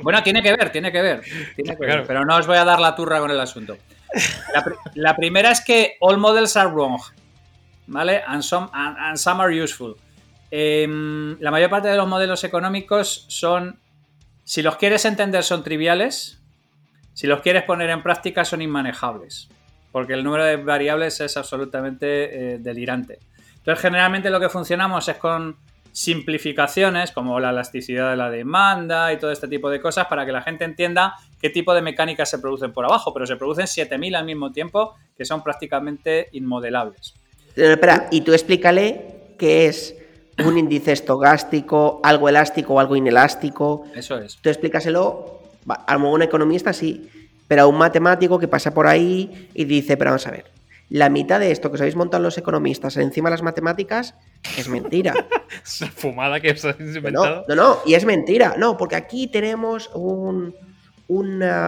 Bueno, tiene que ver, tiene que ver. Tiene que ver pero no os voy a dar la turra con el asunto. La, primera es que all models are wrong. ¿Vale? And some, are useful. Em, la mayor parte de los modelos económicos son, si los quieres entender, son triviales. Si los quieres poner en práctica, son inmanejables. Porque el número de variables es absolutamente eh, delirante. Entonces, generalmente lo que funcionamos es con simplificaciones como la elasticidad de la demanda y todo este tipo de cosas para que la gente entienda qué tipo de mecánicas se producen por abajo, pero se producen 7000 al mismo tiempo que son prácticamente inmodelables. espera, y tú explícale qué es un índice estogástico, algo elástico o algo inelástico. Eso es. Tú explícaselo a un economista sí, pero a un matemático que pasa por ahí y dice, pero vamos a ver, la mitad de esto que os habéis montado los economistas encima de las matemáticas es mentira. [laughs] Esa fumada que os habéis inventado. No, no, no, y es mentira. No, porque aquí tenemos un,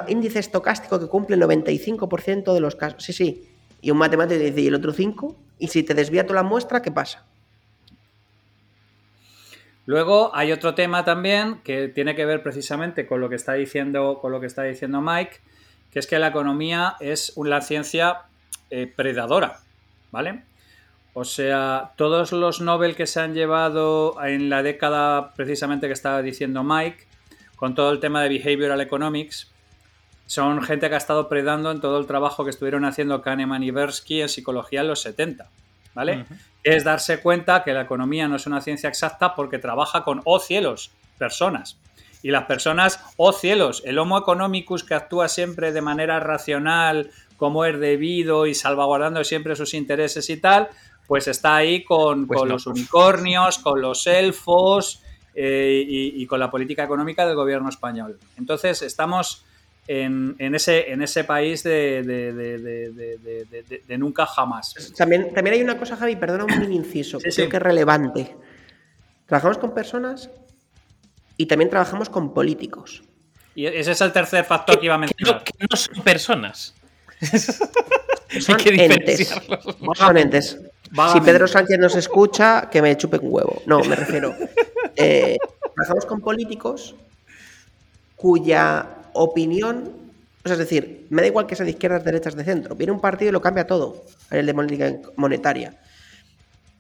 índice estocástico que cumple el 95% de los casos. Sí, sí. Y un matemático dice, ¿y el otro 5? Y si te desvía toda la muestra, ¿qué pasa? Luego hay otro tema también que tiene que ver precisamente con lo que está diciendo, con lo que está diciendo Mike, que es que la economía es una ciencia eh, predadora, ¿vale? O sea, todos los Nobel que se han llevado en la década precisamente que estaba diciendo Mike, con todo el tema de Behavioral Economics, son gente que ha estado predando en todo el trabajo que estuvieron haciendo Kahneman y Bersky en psicología en los 70, ¿vale? Es darse cuenta que la economía no es una ciencia exacta porque trabaja con, oh cielos, personas. Y las personas, oh cielos, el Homo economicus que actúa siempre de manera racional, como es debido y salvaguardando siempre sus intereses y tal, pues está ahí con, pues los unicornios, con los elfos eh, y, con la política económica del gobierno español. Entonces estamos en, ese, en ese país de, de, nunca jamás. También, también hay una cosa, Javi, perdona un mini inciso, que creo que es relevante. Trabajamos con personas y también trabajamos con políticos. Y ese es el tercer factor que iba a mencionar. Que no, son personas. Son entes. Son entes. Si Pedro Sánchez nos escucha, que me chupe un huevo. No, me refiero. [laughs] Eh, trabajamos con políticos cuya opinión, es decir, me da igual que sea de izquierdas, derechas, de centro. Viene un partido y lo cambia todo el de política monetaria.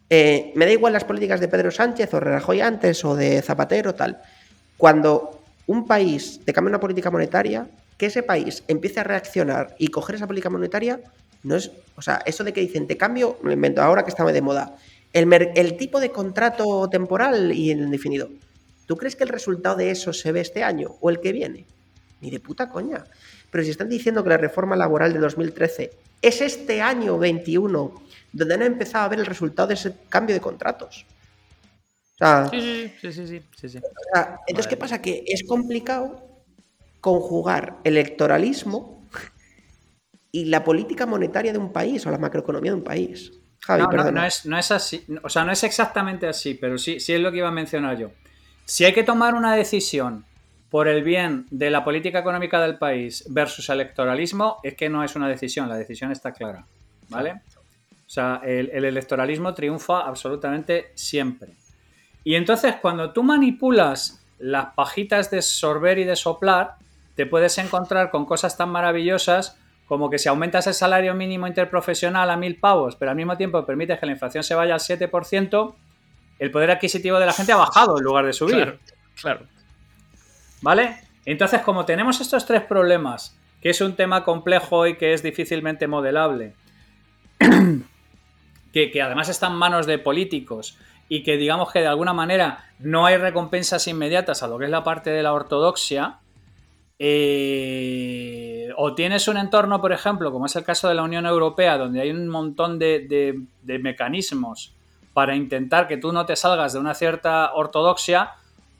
Eh, me da igual las políticas de Pedro Sánchez o Rajoy antes o de Zapatero, tal. Cuando un país te cambia una política monetaria, que ese país empiece a reaccionar y coger esa política monetaria, no es. O sea, eso de que dicen te cambio, lo invento ahora que está de moda. El, el tipo de contrato temporal y el indefinido. ¿Tú crees que el resultado de eso se ve este año o el que viene? Ni de puta coña. Pero si están diciendo que la reforma laboral de 2013 es este año 21 donde han empezado a ver el resultado de ese cambio de contratos. sí, sí, sí, sí, entonces, ¿qué pasa? Que es complicado conjugar electoralismo y la política monetaria de un país o la macroeconomía de un país. Javi, no, no, es, no es así. O sea, no es exactamente así, pero sí, sí es lo que iba a mencionar yo. Si hay que tomar una decisión por el bien de la política económica del país versus electoralismo, es que no es una decisión, la decisión está clara. ¿Vale? O sea, el, electoralismo triunfa absolutamente siempre. Y entonces, cuando tú manipulas las pajitas de sorber y de soplar, te puedes encontrar con cosas tan maravillosas como que si aumentas el salario mínimo interprofesional a mil pavos, pero al mismo tiempo permites que la inflación se vaya al 7%, el poder adquisitivo de la gente ha bajado en lugar de subir. Claro, claro. ¿Vale? Entonces, como tenemos estos tres problemas, que es un tema complejo y que es difícilmente modelable, [clears throat] que, que, además están en manos de políticos y que digamos que de alguna manera no hay recompensas inmediatas a lo que es la parte de la ortodoxia, eh, o tienes un entorno, por ejemplo, como es el caso de la Unión Europea, donde hay un montón de, de mecanismos para intentar que tú no te salgas de una cierta ortodoxia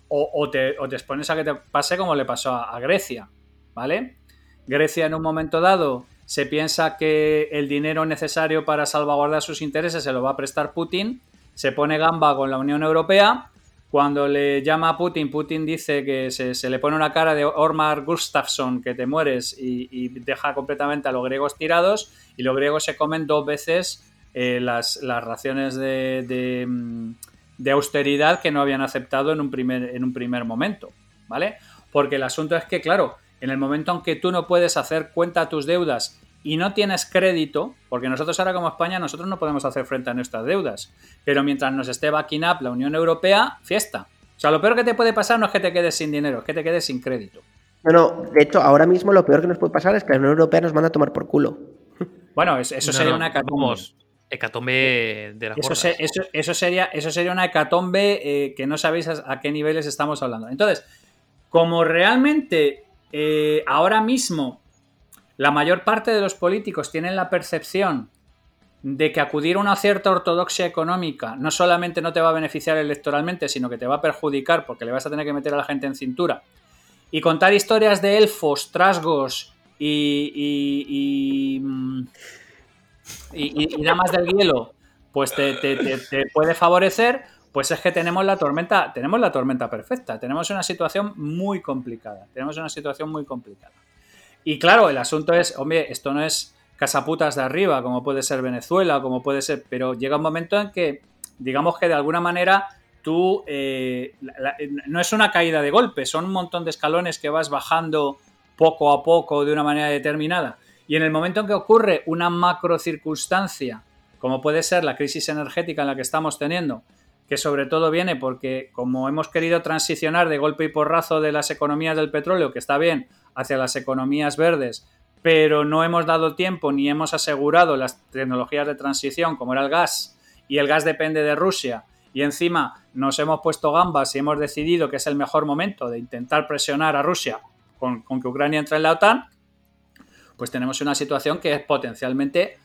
o, te, expones a que te pase como le pasó a, Grecia, ¿vale? Grecia en un momento dado se piensa que el dinero necesario para salvaguardar sus intereses se lo va a prestar Putin, se pone gamba con la Unión Europea, cuando le llama a Putin, Putin dice que se, le pone una cara de Ormar Gustafsson, que te mueres y, deja completamente a los griegos tirados, y los griegos se comen dos veces eh, las, raciones mm, de, austeridad que no habían aceptado en un, primer, en un primer momento, ¿vale? Porque el asunto es que, claro, en el momento en que tú no puedes hacer cuenta a tus deudas y no tienes crédito, porque nosotros ahora como España, nosotros no podemos hacer frente a nuestras deudas, pero mientras nos esté backing up la Unión Europea, fiesta. O sea, lo peor que te puede pasar no es que te quedes sin dinero, es que te quedes sin crédito. No, no, de hecho, ahora mismo lo peor que nos puede pasar es que la Unión Europea nos manda a tomar por culo. Bueno, eso, sería una hecatombe de la eso, eso, sería, eso sería una hecatombe eh, que no sabéis a, qué niveles estamos hablando. Entonces, como realmente eh, ahora mismo la mayor parte de los políticos tienen la percepción de que acudir a una cierta ortodoxia económica no solamente no te va a beneficiar electoralmente, sino que te va a perjudicar porque le vas a tener que meter a la gente en cintura. Y contar historias de elfos, trasgos y mm, y, damas del hielo, pues te, puede favorecer, pues es que tenemos la tormenta, tenemos la tormenta perfecta, tenemos una situación muy complicada, tenemos una situación muy complicada. Y claro, el asunto es, hombre, esto no es casaputas de arriba, como puede ser Venezuela, como puede ser, pero llega un momento en que, digamos que de alguna manera tú, eh, no es una caída de golpe, son un montón de escalones que vas bajando poco a poco de una manera determinada. Y en el momento en que ocurre una macro circunstancia, como puede ser la crisis energética en la que estamos teniendo, que sobre todo viene porque como hemos querido transicionar de golpe y porrazo de las economías del petróleo, que está bien, hacia las economías verdes, pero no hemos dado tiempo ni hemos asegurado las tecnologías de transición como era el gas, y el gas depende de Rusia, y encima nos hemos puesto gambas y hemos decidido que es el mejor momento de intentar presionar a Rusia con, que Ucrania entre en la OTAN, pues tenemos una situación que es potencialmente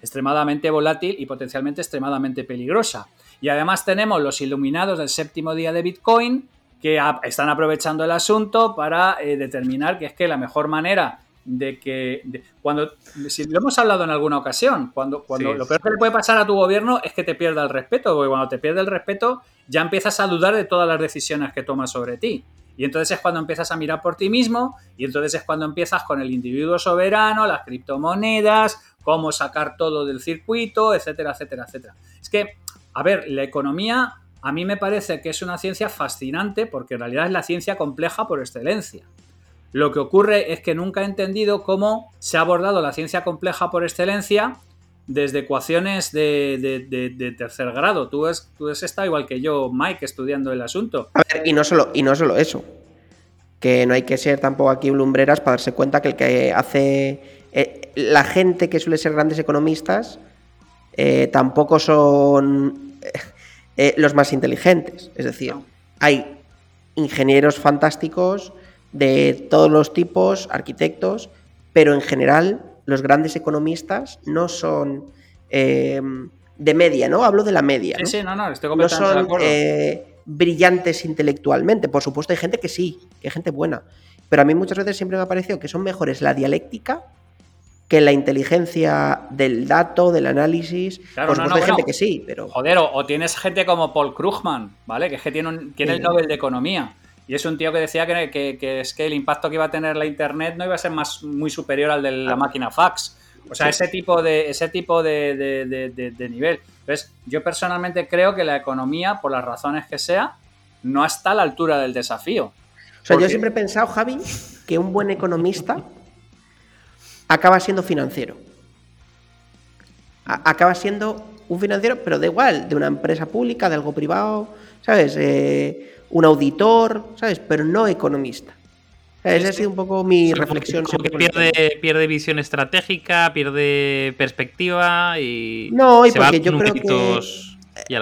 extremadamente volátil y potencialmente extremadamente peligrosa. Y además tenemos los iluminados del séptimo día de Bitcoin, que están aprovechando el asunto para eh, determinar que es que la mejor manera de que cuando si lo hemos hablado en alguna ocasión cuando cuando lo peor que le puede pasar a tu gobierno es que te pierda el respeto porque cuando te pierde el respeto ya empiezas a dudar de todas las decisiones que tomas sobre ti. Y entonces es cuando empiezas a mirar por ti mismo y entonces es cuando empiezas con el individuo soberano las criptomonedas cómo sacar todo del circuito etcétera etcétera etcétera. Es que a ver la economía a mí me parece que es una ciencia fascinante porque en realidad es la ciencia compleja por excelencia lo que ocurre es que nunca he entendido cómo se ha abordado la ciencia compleja por excelencia desde ecuaciones de, tercer grado. Tú has, tú igual que yo, Mike, estudiando el asunto. A ver, y no solo, y no solo eso. Que no hay que ser tampoco aquí lumbreras para darse cuenta que el que hace. Eh, la gente que suele ser grandes economistas eh, tampoco son eh, los más inteligentes. Es decir, hay ingenieros fantásticos de todos los tipos, arquitectos, pero en general los grandes economistas no son eh, de media, ¿no? Hablo de la media. Sí, sí, no, no, estoy completamente no son, eh, brillantes intelectualmente. Por supuesto, hay gente que sí, que hay gente buena. Pero a mí muchas veces siempre me ha parecido que son mejores la dialéctica que la inteligencia del dato, del análisis. Claro, supuesto, hay gente que sí, pero. Joder, o, tienes gente como Paul Krugman, ¿vale? Que es que tiene, un, tiene el Nobel de Economía. Y es un tío que decía que, es que el impacto que iba a tener la Internet no iba a ser más muy superior al de la máquina fax. O sea, ese tipo de, ese tipo de, nivel. Entonces, yo personalmente creo que la economía, por las razones que sea, no está a la altura del desafío. O sea, yo siempre he pensado, Javi, que un buen economista acaba siendo financiero. acaba siendo un financiero, pero da igual, de una empresa pública, de algo privado, ¿sabes? Eh, un auditor, ¿sabes? Pero no economista. esa ha sido un poco mi reflexión. pierde, pierde visión estratégica, pierde perspectiva y. No, y porque yo creo que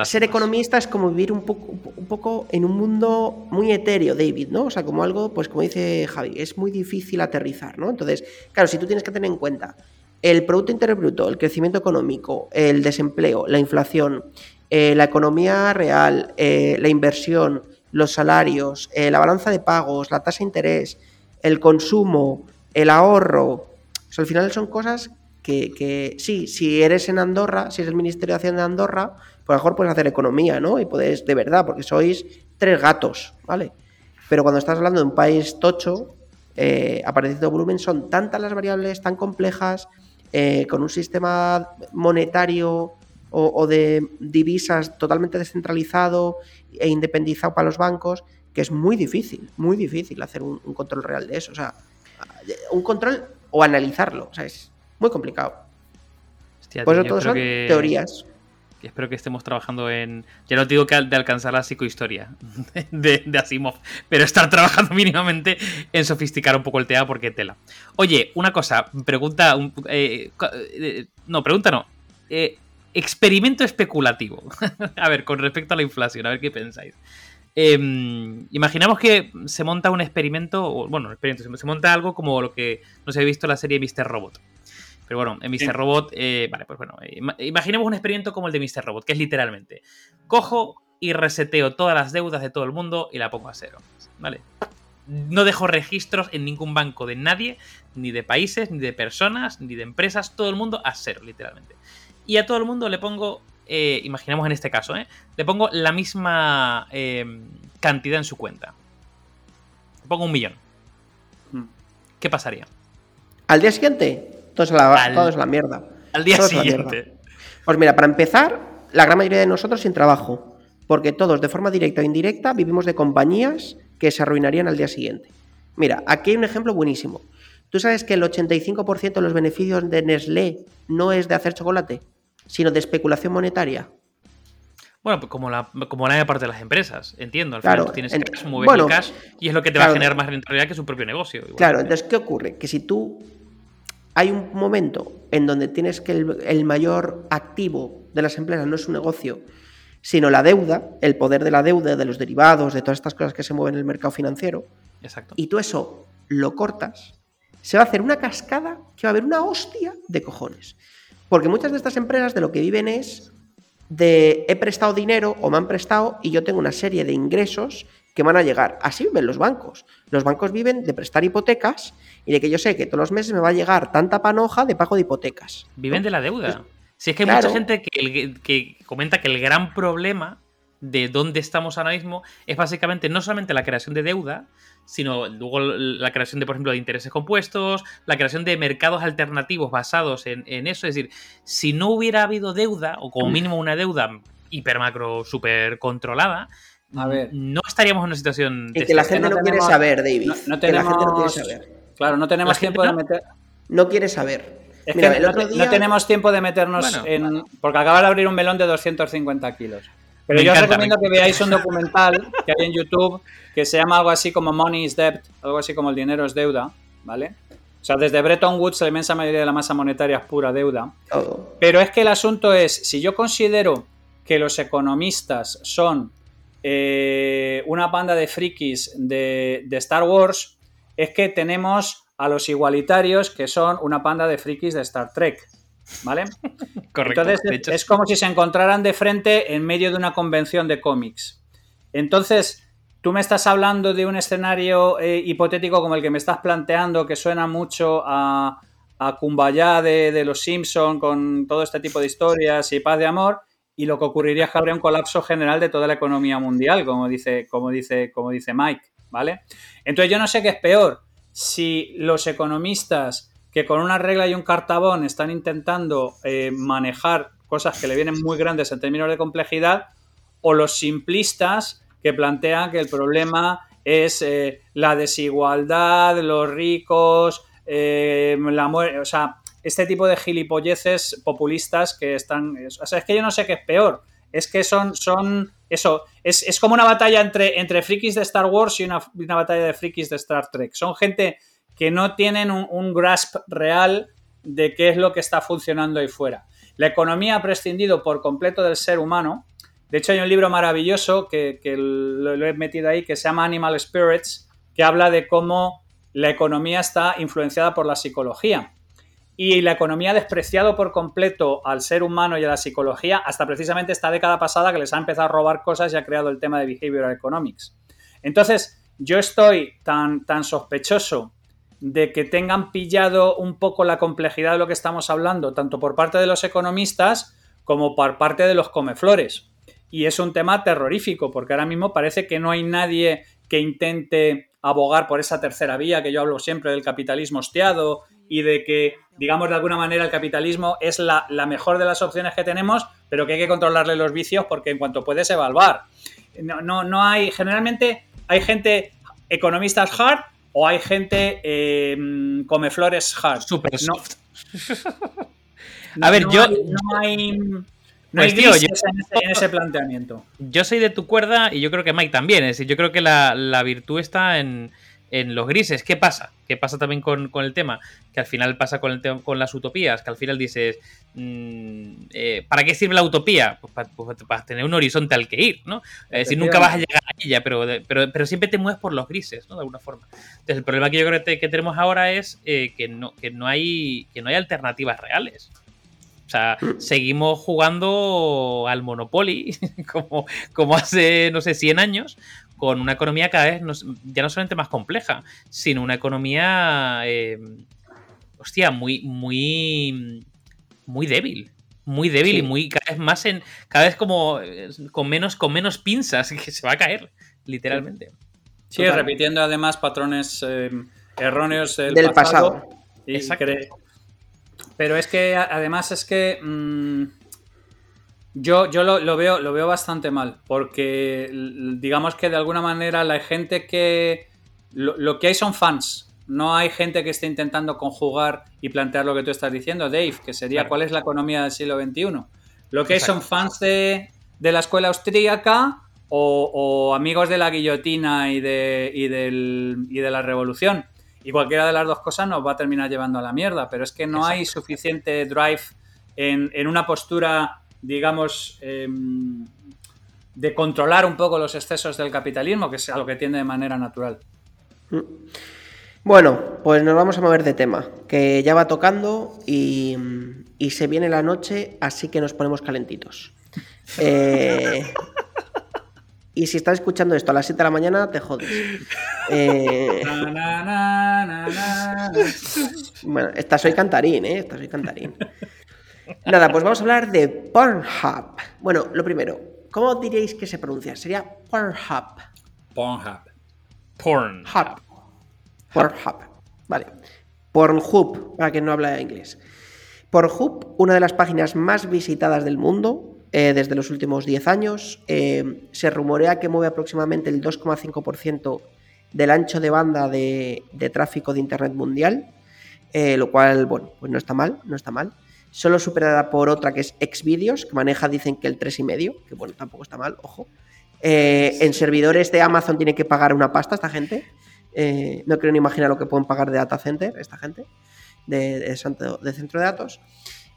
ser economista es como vivir un poco, un poco en un mundo muy etéreo, David, ¿no? O sea, como algo, pues como dice Javi, es muy difícil aterrizar, ¿no? Entonces, claro, si tú tienes que tener en cuenta el Producto Interno Bruto, el crecimiento económico, el desempleo, la inflación, eh, la economía real, eh, la inversión, los salarios, eh, la balanza de pagos, la tasa de interés, el consumo, el ahorro. al final son cosas que, sí, si eres en Andorra, si es el Ministerio de Hacienda de Andorra, a lo mejor puedes hacer economía, ¿no? Y puedes, de verdad, porque sois tres gatos, ¿vale? Pero cuando estás hablando de un país tocho, eh, a partir de volumen, son tantas las variables, tan complejas, eh, con un sistema monetario o, de divisas totalmente descentralizado e independizado para los bancos, que es muy difícil, muy difícil hacer un, control real de eso. O sea, un control o analizarlo. O sea, es muy complicado. pues eso todo son teorías. Espero que estemos trabajando en. Ya no digo que de alcanzar la psicohistoria [laughs] de, Asimov, pero estar trabajando [laughs] mínimamente en sofisticar un poco el tema porque tela. Oye, una cosa, pregunta. Eh, eh, no, pregunta no. Eh, experimento especulativo. [laughs] a ver, con respecto a la inflación, a ver qué pensáis. Em, imaginamos que se monta un experimento, bueno, un experimento, se monta algo como lo que no se ha visto en la serie Mr. Robot. Pero bueno, en Mr. Robot, eh, vale, pues bueno, imaginemos un experimento como el de Mr. Robot, que es literalmente, cojo y reseteo todas las deudas de todo el mundo y la pongo a cero, ¿vale? No dejo registros en ningún banco de nadie, ni de países, ni de personas, ni de empresas, todo el mundo a cero, literalmente y a todo el mundo le pongo, eh, imaginemos en este caso, ¿eh? le pongo la misma em, cantidad en su cuenta. Le pongo un millón. Hmm. ¿Qué pasaría? ¿Al día siguiente? Todo es la, la mierda. Al día siguiente. Pues mira, para empezar, la gran mayoría de nosotros sin trabajo. Porque todos, de forma directa o indirecta, vivimos de compañías que se arruinarían al día siguiente. Mira, aquí hay un ejemplo buenísimo. ¿Tú sabes que el 85% de los beneficios de Nestlé no es de hacer chocolate? sino de especulación monetaria. Bueno, pues como la, como la parte de las empresas, entiendo. Al final tú tienes cash, mueves el cash y es lo que te va a generar más rentabilidad que su propio negocio. claro, entonces, ¿qué ocurre? Que si tú hay un momento en donde tienes que el, mayor activo de las empresas no es su negocio, sino la deuda, el poder de la deuda, de los derivados, de todas estas cosas que se mueven en el mercado financiero, Exacto. y tú eso lo cortas, se va a hacer una cascada que va a haber una hostia de cojones. Porque muchas de estas empresas de lo que viven es de he prestado dinero o me han prestado y yo tengo una serie de ingresos que van a llegar. Así viven los bancos. Los bancos viven de prestar hipotecas y de que yo sé que todos los meses me va a llegar tanta panoja de pago de hipotecas. Viven de la deuda. Si es que hay mucha gente que, que, comenta que el gran problema de dónde estamos ahora mismo es básicamente no solamente la creación de deuda, sino luego la creación de, por ejemplo, de intereses compuestos, la creación de mercados alternativos basados en, eso. Es decir, si no hubiera habido deuda, o como mínimo una deuda hiper macro super controlada, a ver. no estaríamos en una situación... Y que la gente no, quiere saber, David. No, tenemos... Claro, no tenemos tiempo de meter... No quiere saber. Es que no, tenemos tiempo de meternos en... Porque acaba de abrir un melón de 250 kilos. Pero yo os recomiendo que veáis un documental [laughs] que hay en YouTube que se llama algo así como Money is Debt, algo así como el dinero es deuda, ¿vale? O sea, desde Bretton Woods la inmensa mayoría de la masa monetaria es pura deuda. Pero es que el asunto es, si yo considero que los economistas son eh, una banda de frikis de, de, Star Wars, es que tenemos a los igualitarios que son una banda de frikis de Star Trek. ¿Vale? [laughs] Correcto. Entonces, es como si se encontraran de frente en medio de una convención de cómics. Entonces, tú me estás hablando de un escenario eh, hipotético como el que me estás planteando, que suena mucho a, a Kumbaya de, los Simpson con todo este tipo de historias y paz de amor. Y lo que ocurriría es que habría un colapso general de toda la economía mundial, como dice, como dice, como dice Mike, ¿vale? Entonces yo no sé qué es peor, si los economistas que con una regla y un cartabón están intentando eh, manejar cosas que le vienen muy grandes en términos de complejidad, o los simplistas que plantean que el problema es eh, la desigualdad, los ricos, eh, la muerte, o sea, este tipo de gilipolleces populistas que están... O sea, es que yo no sé qué es peor. Es que son, son eso, es, como una batalla entre, entre frikis de Star Wars y una, una batalla de frikis de Star Trek. Son gente que no tienen un, grasp real de qué es lo que está funcionando ahí fuera. La economía ha prescindido por completo del ser humano. De hecho, hay un libro maravilloso que, lo, he metido ahí que se llama Animal Spirits, que habla de cómo la economía está influenciada por la psicología. Y la economía ha despreciado por completo al ser humano y a la psicología hasta precisamente esta década pasada que les ha empezado a robar cosas y ha creado el tema de behavioral economics. Entonces, yo estoy tan, tan sospechoso de que tengan pillado un poco la complejidad de lo que estamos hablando, tanto por parte de los economistas como por parte de los comeflores. Y es un tema terrorífico, porque ahora mismo parece que no hay nadie que intente abogar por esa tercera vía, que yo hablo siempre del capitalismo hostiado y de que, digamos, de alguna manera el capitalismo es la, mejor de las opciones que tenemos, pero que hay que controlarle los vicios porque en cuanto puede se va al bar. No, no, no hay, generalmente hay gente, economistas hard, o hay gente eh, come flores hard. Super soft. [laughs] a ver, yo. no hay. No hay pues, en, ese, planteamiento. Yo soy de tu cuerda y yo creo que Mike también. Es decir, yo creo que la, la virtud está en, en los grises. ¿Qué pasa? ¿Qué pasa también con, el tema? Que al final pasa con, el con las utopías, que al final dices, mm, eh, ¿para qué sirve la utopía? Pues para, pues tener un horizonte al que ir, ¿no? Es decir, nunca vas a llegar a ella, pero, pero, siempre te mueves por los grises, ¿no? De alguna forma. Entonces, el problema que yo creo que, tenemos ahora es eh, que, no, que, no hay, que no hay alternativas reales. O sea, seguimos jugando al Monopoly [laughs] como, como hace, no sé, 100 años, con una economía cada vez ya no solamente más compleja, sino una economía, eh, hostia, muy, muy, muy débil. Muy débil y muy cada vez más en. Cada vez como con menos, con menos pinzas, [laughs] que se va a caer, literalmente. Sí, repitiendo además patrones eh, erróneos del, pasado. Pero es que además es que. Mm, yo, yo lo, veo, lo veo bastante mal, porque digamos que de alguna manera la gente que... Lo, que hay son fans, no hay gente que esté intentando conjugar y plantear lo que tú estás diciendo, Dave, que sería cuál es la economía del siglo XXI. Lo que hay son fans de, la escuela austríaca o, amigos de la guillotina y de, y, del, y de la revolución. Y cualquiera de las dos cosas nos va a terminar llevando a la mierda, pero es que no hay suficiente drive en, en una postura digamos, em, de controlar un poco los excesos del capitalismo, que es algo que tiende de manera natural. Mm. Bueno, pues nos vamos a mover de tema, que ya va tocando y, se viene la noche, así que nos ponemos calentitos. [laughs] Eh, Y si estás escuchando esto a las 7 de la mañana, te jodes. Eh, Na, na, na, na, na. bueno, esta soy cantarín, ¿eh? Esta soy cantarín. Nada, pues vamos a hablar de Pornhub. Bueno, lo primero, ¿cómo diríais que se pronuncia? Sería Pornhub. Pornhub. Porn. Hub. Pornhub. Vale. Pornhub, para quien no habla inglés. Pornhub, una de las páginas más visitadas del mundo eh, desde los últimos 10 años. Eh, se rumorea que mueve aproximadamente el 2,5% del ancho de banda de, de tráfico de Internet mundial. eh, lo cual, bueno, pues no está mal, no está mal. Solo superada por otra que es Xvideos, que maneja, dicen que el 3,5, que bueno, tampoco está mal, ojo. Eh, en servidores de Amazon tiene que pagar una pasta esta gente. Eh, no quiero ni imaginar lo que pueden pagar de data center esta gente, de, santo- centro de datos.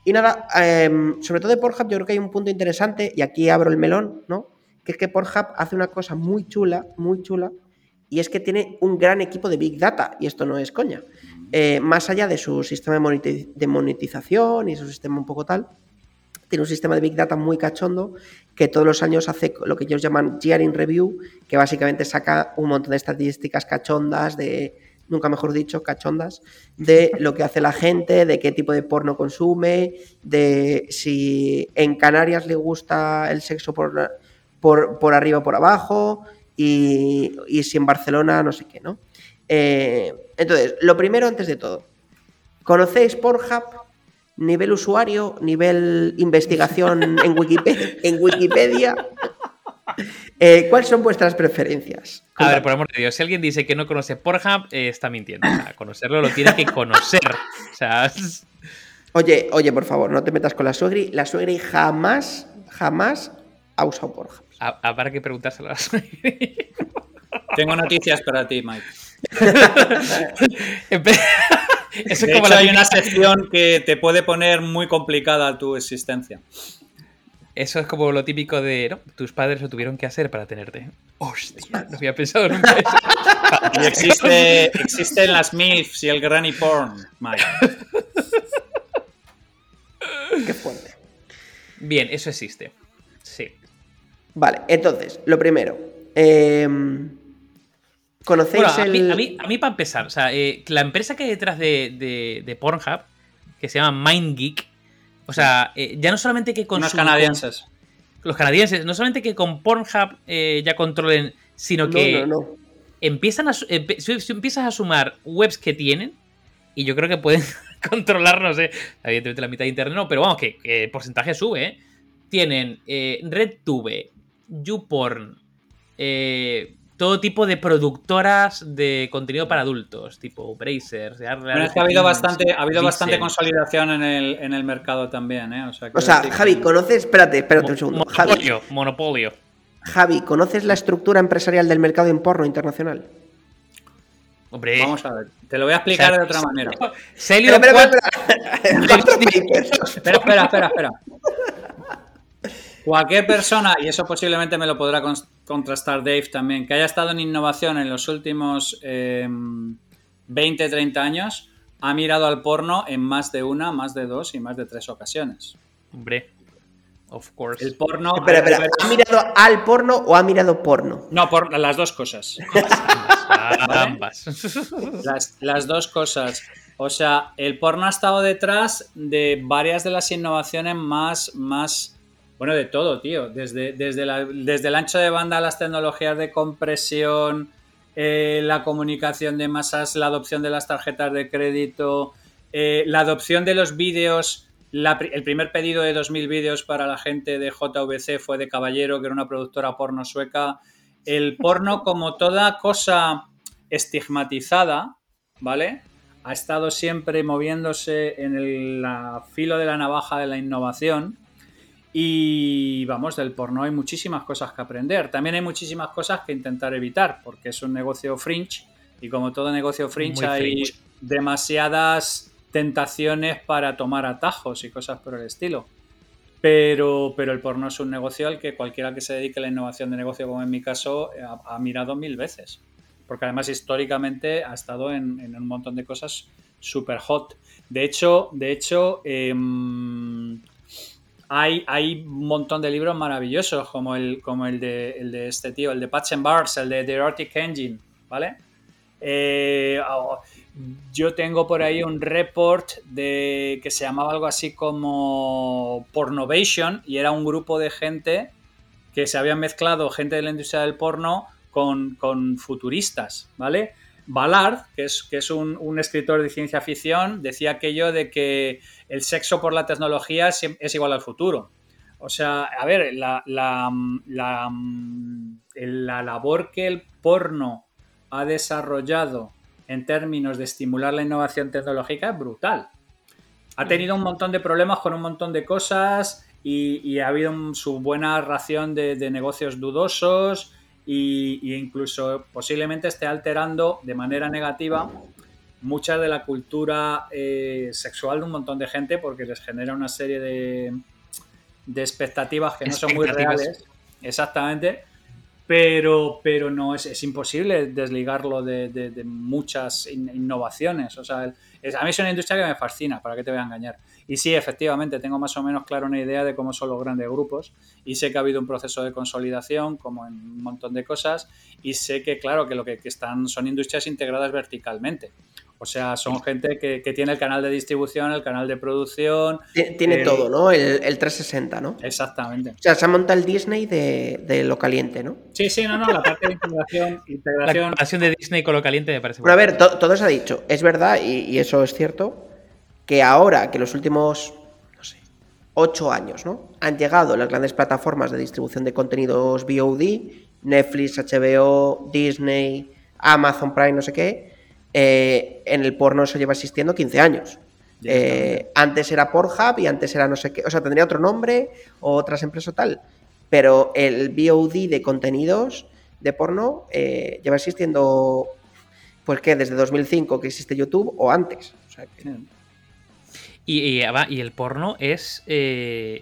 Y nada, em, sobre todo de Pornhub, yo creo que hay un punto interesante, y aquí abro el melón, ¿no? Que es que Pornhub hace una cosa muy chula, muy chula, y es que tiene un gran equipo de Big Data, y esto no es coña. Eh, más allá de su sistema de moneti- de monetización y su sistema un poco tal, tiene un sistema de Big Data muy cachondo que todos los años hace lo que ellos llaman Year Review, que básicamente saca un montón de estadísticas cachondas, de, nunca mejor dicho, cachondas, de lo que hace la gente, de qué tipo de porno consume, de si en Canarias le gusta el sexo por, por, por arriba o por abajo, y, y si en Barcelona no sé qué, ¿no? Eh, entonces, lo primero antes de todo, ¿conocéis Pornhub? Nivel usuario, nivel investigación [laughs] en Wikipedia. En Wikipedia. Eh, ¿Cuáles son vuestras preferencias? A ver, por amor de Dios, si alguien dice que no conoce Pornhub, eh, está mintiendo. O sea, conocerlo lo tiene que conocer. O sea, es- Oye, oye, por favor, no te metas con la suegri. La suegri jamás, jamás ha usado Pornhub. ha- habrá que preguntárselo a la Tengo noticias para ti, Mike. [laughs] Eso es De como hecho, la hay una sección que te puede poner muy complicada tu existencia. Eso es como lo típico de, ¿no? Tus padres lo tuvieron que hacer para tenerte. Hostia, no había pensado nunca eso. Y existe, existen las MILFs y el granny porn, Mike. Qué fuerte. Bien, eso existe. Sí. Vale, entonces, lo primero. eh, ¿Conocéis Bueno, a mí, el. a mí, a mí, para empezar, o sea, eh, la empresa que hay detrás de, de, de Pornhub, que se llama MindGeek, o sea, eh, ya no solamente que con su- canadienses. con- los canadienses, no solamente que con Pornhub eh, ya controlen, sino No, que no, no. empiezan a empe- si- si empiezas a sumar webs que tienen y yo creo que pueden [laughs] controlar, no sé, evidentemente la mitad de internet no, pero vamos, que, que el porcentaje sube, ¿eh? Tienen eh, RedTube, YouPorn, eh, todo tipo de productoras de contenido para adultos, tipo Brazers, Bueno, es que ha habido bastante, ha habido bastante consolidación en el, en el mercado también, ¿eh? O sea, O quiero sea, decir que- Javi, ¿conoces? Espérate, espérate un segundo. Javi, Monopolio, monopolio. Javi, ¿conoces la estructura empresarial del mercado en porno internacional? Hombre, Vamos a ver, te lo voy a explicar de otra manera. Celio Espera, espera, espera. Espera, espera, espera, espera. Cualquier persona, y eso posiblemente me lo podrá contrastar Dave también, que haya estado en innovación en los últimos eh, 20, 30 años, ha mirado al porno en más de una, más de dos y más de tres ocasiones. Hombre, of course. El porno... Espera, espera. ¿Ha mirado al porno o ha mirado porno? No, por las dos cosas. [laughs] Ambas. Las, las dos cosas. O sea, el porno ha estado detrás de varias de las innovaciones más, más bueno, de todo, tío. Desde, desde, desde el ancho de banda, las tecnologías de compresión, eh, la comunicación de masas, la adopción de las tarjetas de crédito, eh, la adopción de los vídeos. el primer pedido de 2.000 vídeos para la gente de JVC fue de Caballero, que era una productora porno sueca. El porno, como toda cosa estigmatizada, ¿vale? Ha estado siempre moviéndose en el filo de la navaja de la innovación. Y vamos, del porno hay muchísimas cosas que aprender. También hay muchísimas cosas que intentar evitar, porque es un negocio fringe. Y como todo negocio fringe, Muy hay fringe. demasiadas tentaciones para tomar atajos y cosas por el estilo. Pero, pero el porno es un negocio al que cualquiera que se dedique a la innovación de negocio, como en mi caso, ha, ha mirado mil veces. Porque además históricamente ha estado en, en un montón de cosas super hot. De hecho, de hecho em, hay, un montón de libros maravillosos, como el, como el, de, el de este tío, el de Patch and Bars, el de The Erotic Engine, ¿vale? Eh, yo tengo por ahí un report de que se llamaba algo así como Pornovation y era un grupo de gente que se habían mezclado gente de la industria del porno con, futuristas, ¿vale? Ballard, que es, que es un, escritor de ciencia ficción, decía aquello de que el sexo por la tecnología es, igual al futuro. O sea, a ver, la, la, la, la labor que el porno ha desarrollado en términos de estimular la innovación tecnológica es brutal. Ha tenido un montón de problemas con un montón de cosas y, ha habido su buena ración de, negocios dudosos e incluso posiblemente esté alterando de manera negativa mucha de la cultura eh, sexual de un montón de gente porque les genera una serie de, de expectativas que no son muy reales. Exactamente pero, pero no es, es imposible desligarlo de, muchas innovaciones. O sea, a mí es una industria que me fascina, ¿para qué te voy a engañar? Y sí, efectivamente, tengo más o menos claro una idea de cómo son los grandes grupos y sé que ha habido un proceso de consolidación, como en un montón de cosas, y sé que, claro, que lo que, que están son industrias integradas verticalmente. O sea, son gente que, tiene el canal de distribución, el canal de producción. Tiene todo, ¿no? El, 360, ¿no? Exactamente. O sea, se ha montado el Disney de, lo caliente, ¿no? Sí, sí, no, no, la parte de integración. [laughs] integración... La comparación de Disney con lo caliente me parece Bueno, a ver, todo se ha dicho. Es verdad, y, eso es cierto, que ahora que los últimos, no sé, ocho años, ¿no? Han llegado las grandes plataformas de distribución de contenidos VOD, Netflix, HBO, Disney, Amazon Prime, no sé qué eh, en el porno eso lleva existiendo 15 años. Eh, antes era Pornhub y antes era no sé qué, o sea, tendría otro nombre o otras empresas o tal, pero el VOD de contenidos de porno eh, lleva existiendo, pues que desde 2005 que existe YouTube o antes. y, y, el porno es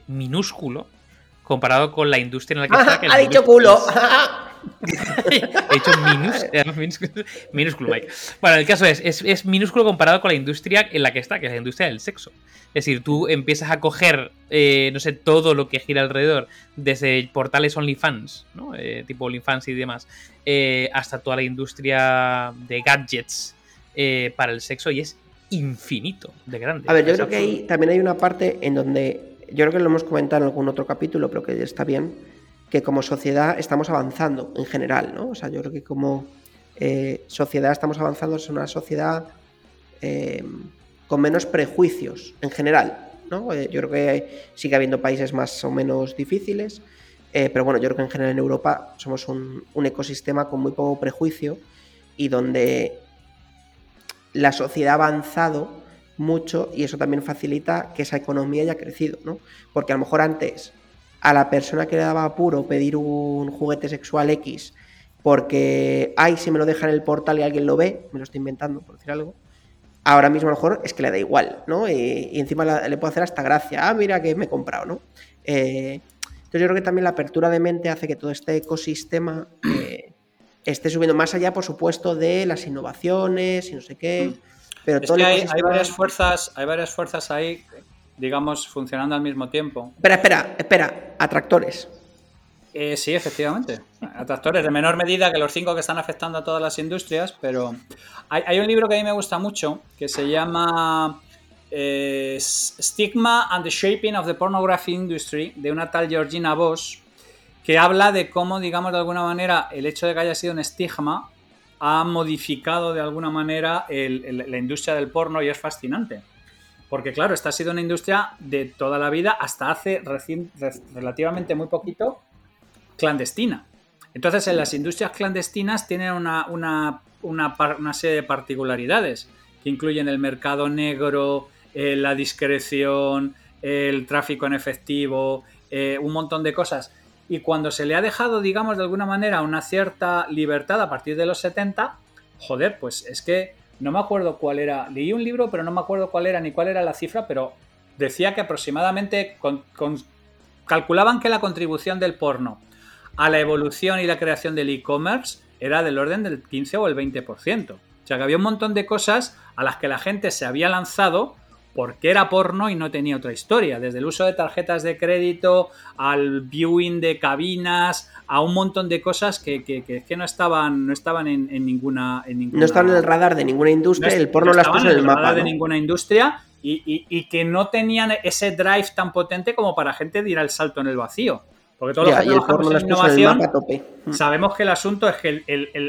minúsculo comparado con la industria en la que [laughs] está. ha dicho culo. [laughs] [laughs] He hecho [laughs] minúsculo, Mike. Bueno, el caso es, es, minúsculo comparado con la industria en la que está, que es la industria del sexo. Es decir, tú empiezas a coger, eh, no sé, todo lo que gira alrededor, desde portales OnlyFans, ¿no? Eh, tipo OnlyFans y demás, eh, hasta toda la industria de gadgets para el sexo y es infinito de grande. A ver, yo creo que ahí también hay una parte en donde, yo creo que lo hemos comentado en algún otro capítulo, pero que está bien, que como sociedad estamos avanzando en general, ¿no? O sea, yo creo que como eh, sociedad estamos avanzando, es una sociedad eh, con menos prejuicios en general, ¿no? Eh, yo creo que sigue habiendo países más o menos difíciles, pero bueno, yo creo que en general en Europa somos un, un ecosistema con muy poco prejuicio y donde la sociedad ha avanzado mucho y eso también facilita que esa economía haya crecido, ¿no? Porque a lo mejor antes a la persona que le daba apuro pedir un juguete sexual X porque, ay, si me lo deja en el portal y alguien lo ve, me lo estoy inventando, por decir algo, ahora mismo a lo mejor es que le da igual, ¿no? Y, encima le puedo hacer hasta gracia, ah, mira que me he comprado, ¿no? Eh, entonces yo creo que también la apertura de mente hace que todo este ecosistema eh, esté subiendo más allá, por supuesto, de las innovaciones y no sé qué. Pero es que hay, varias fuerzas, hay varias fuerzas ahí digamos, funcionando al mismo tiempo. Espera, espera, espera, atractores. Eh, sí, efectivamente. Atractores de menor medida que los cinco que están afectando a todas las industrias, pero hay, un libro que a mí me gusta mucho que se llama eh, Stigma and the Shaping of the Pornography Industry de una tal Georgina Voss que habla de cómo, digamos, de alguna manera el hecho de que haya sido un estigma ha modificado de alguna manera la industria del porno y es fascinante. Porque claro, esta ha sido una industria de toda la vida hasta hace relativamente muy poquito clandestina. Entonces, en las industrias clandestinas tienen una, una, serie de particularidades que incluyen el mercado negro, eh, la discreción, el tráfico en efectivo, eh, un montón de cosas. Y cuando se le ha dejado, digamos, de alguna manera una cierta libertad a partir de los 70, joder, pues es que no me acuerdo cuál era, leí un libro, pero no me acuerdo cuál era ni cuál era la cifra, pero decía que aproximadamente calculaban que la contribución del porno a la evolución y la creación del e-commerce era del orden del 15 o el 20%. O sea que había un montón de cosas a las que la gente se había lanzado porque era porno y no tenía otra historia. Desde el uso de tarjetas de crédito, al viewing de cabinas, a un montón de cosas que, que, que, no estaban, no estaban en, ninguna, en, ninguna, No estaban en el radar de ninguna industria, el porno no las puso en el, mapa. radar de ninguna industria y, y, y, que no tenían ese drive tan potente como para gente de ir al salto en el vacío. Porque todos los que trabajamos en innovación mm. sabemos que el asunto es que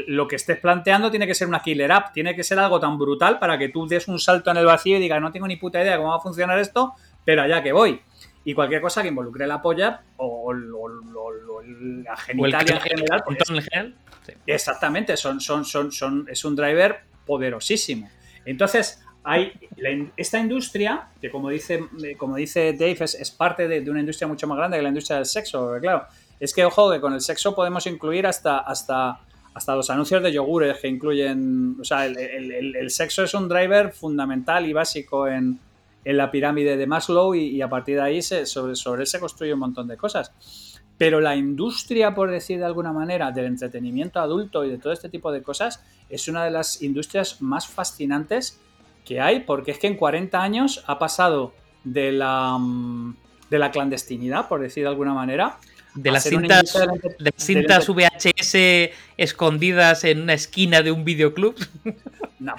lo que estés planteando tiene que ser una killer app, tiene que ser algo tan brutal para que tú des un salto en el vacío y digas, no tengo ni puta idea de cómo va a funcionar esto, pero allá que voy. Y cualquier cosa que involucre la polla o, la genitalia en general. Exactamente, son, son, son, son, es un driver poderosísimo. Entonces, hay esta industria, que como dice, como dice Dave, es, parte de, una industria mucho más grande que la industria del sexo, claro. Es que, ojo, que con el sexo podemos incluir hasta, hasta, hasta los anuncios de yogures que incluyen. O sea, el, sexo es un driver fundamental y básico en, la pirámide de Maslow y, a partir de ahí se, sobre, sobre él se construye un montón de cosas. Pero la industria, por decir de alguna manera, del entretenimiento adulto y de todo este tipo de cosas, es una de las industrias más fascinantes que hay, porque es que en 40 años ha pasado de la, mm, de la clandestinidad, por decir de alguna manera. De las cintas, de, cintas VHS escondidas en una esquina de un videoclub.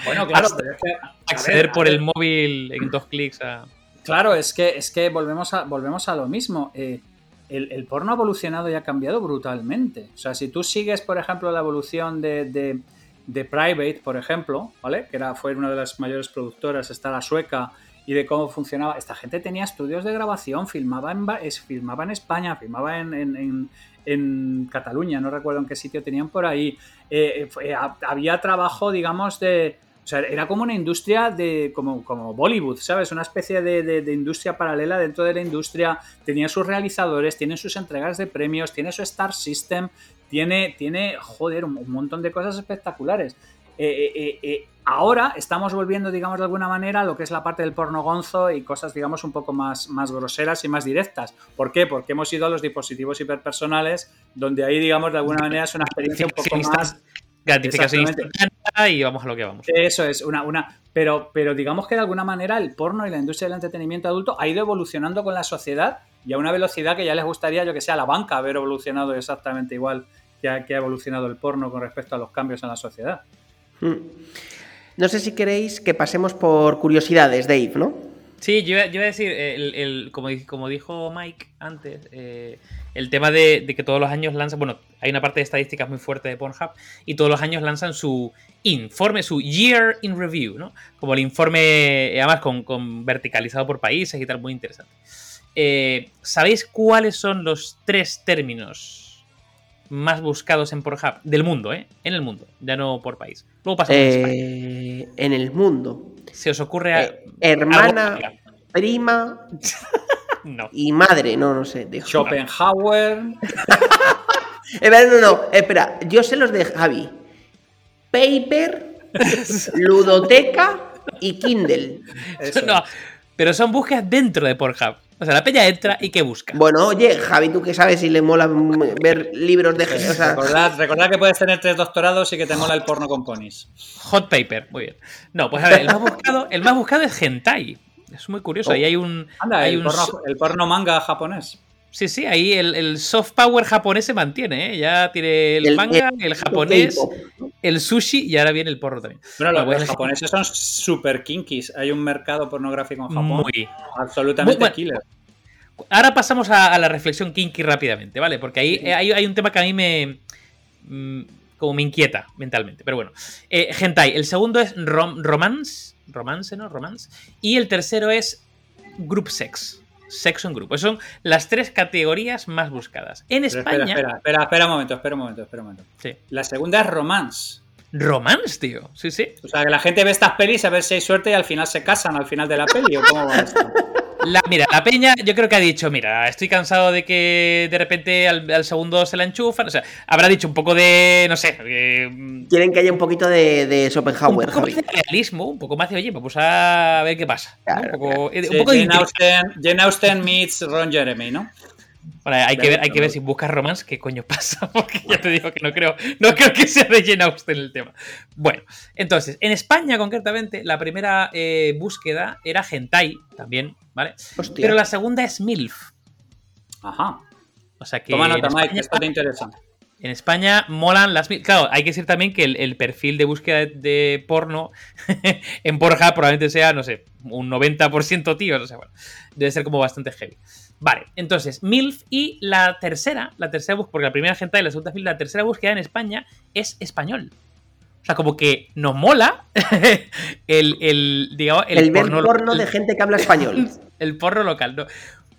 bueno, claro, acceder por el móvil en dos clics a... Claro, es que, es que volvemos, a, volvemos a lo mismo. Eh, el, porno ha evolucionado y ha cambiado brutalmente. O sea, si tú sigues, por ejemplo, la evolución de de Private, por ejemplo, ¿vale? Que era, fue una de las mayores productoras, está la sueca, y de cómo funcionaba. Esta gente tenía estudios de grabación, filmaba en, filmaba en España, filmaba en, Cataluña, no recuerdo en qué sitio tenían por ahí. Eh, eh, había trabajo, digamos, de... O sea, era como una industria de. como, como Bollywood, ¿sabes? Una especie de, de, industria paralela dentro de la industria. Tenía sus realizadores, tiene sus entregas de premios, tiene su Star System, tiene, tiene joder, un, montón de cosas espectaculares. Eh, eh, eh, ahora estamos volviendo, digamos, de alguna manera a lo que es la parte del porno gonzo y cosas, digamos, un poco más, más groseras y más directas. ¿Por qué? Porque hemos ido a los dispositivos hiperpersonales, donde ahí, digamos, de alguna manera es una experiencia un poco más... Gratificación instantánea y vamos a lo que vamos. Eso es, una, una, pero, pero digamos que de alguna manera el porno y la industria del entretenimiento adulto ha ido evolucionando con la sociedad y a una velocidad que ya les gustaría, yo que sé, a la banca haber evolucionado exactamente igual que ha, evolucionado el porno con respecto a los cambios en la sociedad. Hmm. No sé si queréis que pasemos por curiosidades, Dave, ¿no? Sí, yo, iba a decir, el, como, como, dijo Mike antes, eh, el tema de, que todos los años lanzan, bueno, hay una parte de estadísticas muy fuerte de Pornhub y todos los años lanzan su informe, su Year in Review, ¿no? Como el informe, además con verticalizado por países y tal, muy interesante. Eh, ¿Sabéis cuáles son los tres términos más buscados en Pornhub? Del mundo, ¿eh? En el mundo, ya no por país. Luego pasamos eh, En el mundo. ¿Se os ocurre a, eh, Hermana, prima [laughs] no. y madre, no, no sé. Schopenhauer. [laughs] no, no, espera, yo sé los de Javi. Paper, [laughs] ludoteca y Kindle. No, pero son búsquedas dentro de Pornhub. O sea, la peña entra y ¿qué busca? Bueno, oye, Javi, ¿tú qué sabes si le mola ver libros de... O sea... recordad, que puedes tener tres doctorados y que te mola el porno con ponis. Hot paper, muy bien. No, pues a ver, el más buscado, el más buscado es hentai. Es muy curioso. Ahí hay un... Anda, hay el, porno, el porno manga japonés. Sí, sí, ahí el, soft power japonés se mantiene, ¿eh? Ya tiene el, manga, el, japonés, el sushi y ahora viene el porno también. Bueno, los, pues japoneses son super kinkies. Hay un mercado pornográfico en Japón muy, absolutamente killer. Ahora pasamos a, la reflexión kinky rápidamente, ¿vale? Porque ahí hay, un tema que a mí me. Mm, como me inquieta mentalmente. Pero bueno. Eh, hentai. El segundo es romance. Romance, ¿no? Romance. Y el tercero es group sex sexo en grupo. son las tres categorías más buscadas. En España. Espera, espera, espera, un momento, espera un momento, espera un momento. Sí. La segunda es romance. ¿Romance, tío? Sí, sí. O sea, que la gente ve estas pelis a ver si hay suerte y al final se casan al final de la peli, ¿o cómo va esto? Mira, la peña yo creo que ha dicho, mira, estoy cansado de que de repente al, segundo se la enchufan. O sea, habrá dicho un poco de, no sé... Quieren que haya un poquito de, de Schopenhauer, Un poco de realismo, un poco más de, oye, vamos a ver qué pasa. un poco, de Jane, Austen, Jane Austen meets Ron Jeremy, ¿no? Bueno, hay que ver, hay que ver si buscas romance qué coño pasa, [laughs] porque ya te digo que no creo, no creo que sea de Jane Austen el tema. Bueno, entonces, en España concretamente, la primera eh, búsqueda era hentai también, ¿vale? Hostia. Pero la segunda es MILF. Ajá. O sea que Toma nota, Mike, España, esto te interesa. en España molan las MILF. Claro, hay que decir también que el, el perfil de búsqueda de, de porno [laughs] en Pornhub probablemente sea, no sé, un 90% tíos. O sea, bueno, debe ser como bastante heavy. Vale, entonces, MILF y la tercera, la tercera búsqueda, porque la primera gente y la segunda la tercera búsqueda en España es español. O sea, como que nos mola [laughs] el, el, digamos, el, El, porno, de gente que habla español. [laughs] el porno local. No,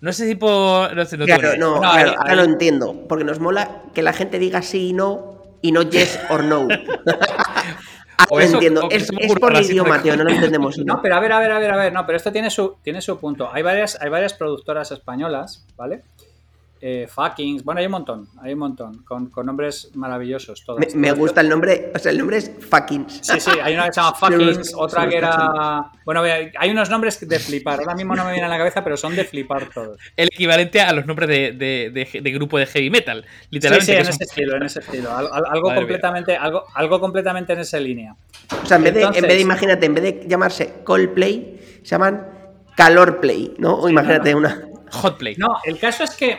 no sé si por. No sé, no Claro, no, No, claro, ahí- ahora lo entiendo. Porque nos mola que la gente diga sí y no y no yes or no. [laughs] Ahora eso- entiendo. Es, es por el idioma, tío, no lo entendemos. [laughs] No, pero a ver, a ver, a ver, a ver. No, pero esto tiene su, tiene su punto. Hay varias, hay varias productoras españolas, ¿vale? Eh, Fuckings, bueno, hay un montón, hay un montón, con, con nombres maravillosos todos. Me, me gusta el nombre, o sea, el nombre es fucking. Sí, sí, hay una que se llama [laughs] Fuckings, otra que era. Bueno, hay unos nombres de flipar. Ahora mismo no me vienen a la cabeza, pero son de flipar todos. El equivalente a los nombres de, de- de- de grupo de heavy metal. Literalmente. sí, en ese estilo, en ese estilo. Al- al- algo, mía. completamente, algo, algo completamente en esa línea. O sea, en vez, de, en vez de, imagínate, en vez de llamarse Coldplay, se llaman Calorplay, ¿no? O imagínate una. Hotplay. No, el caso es que,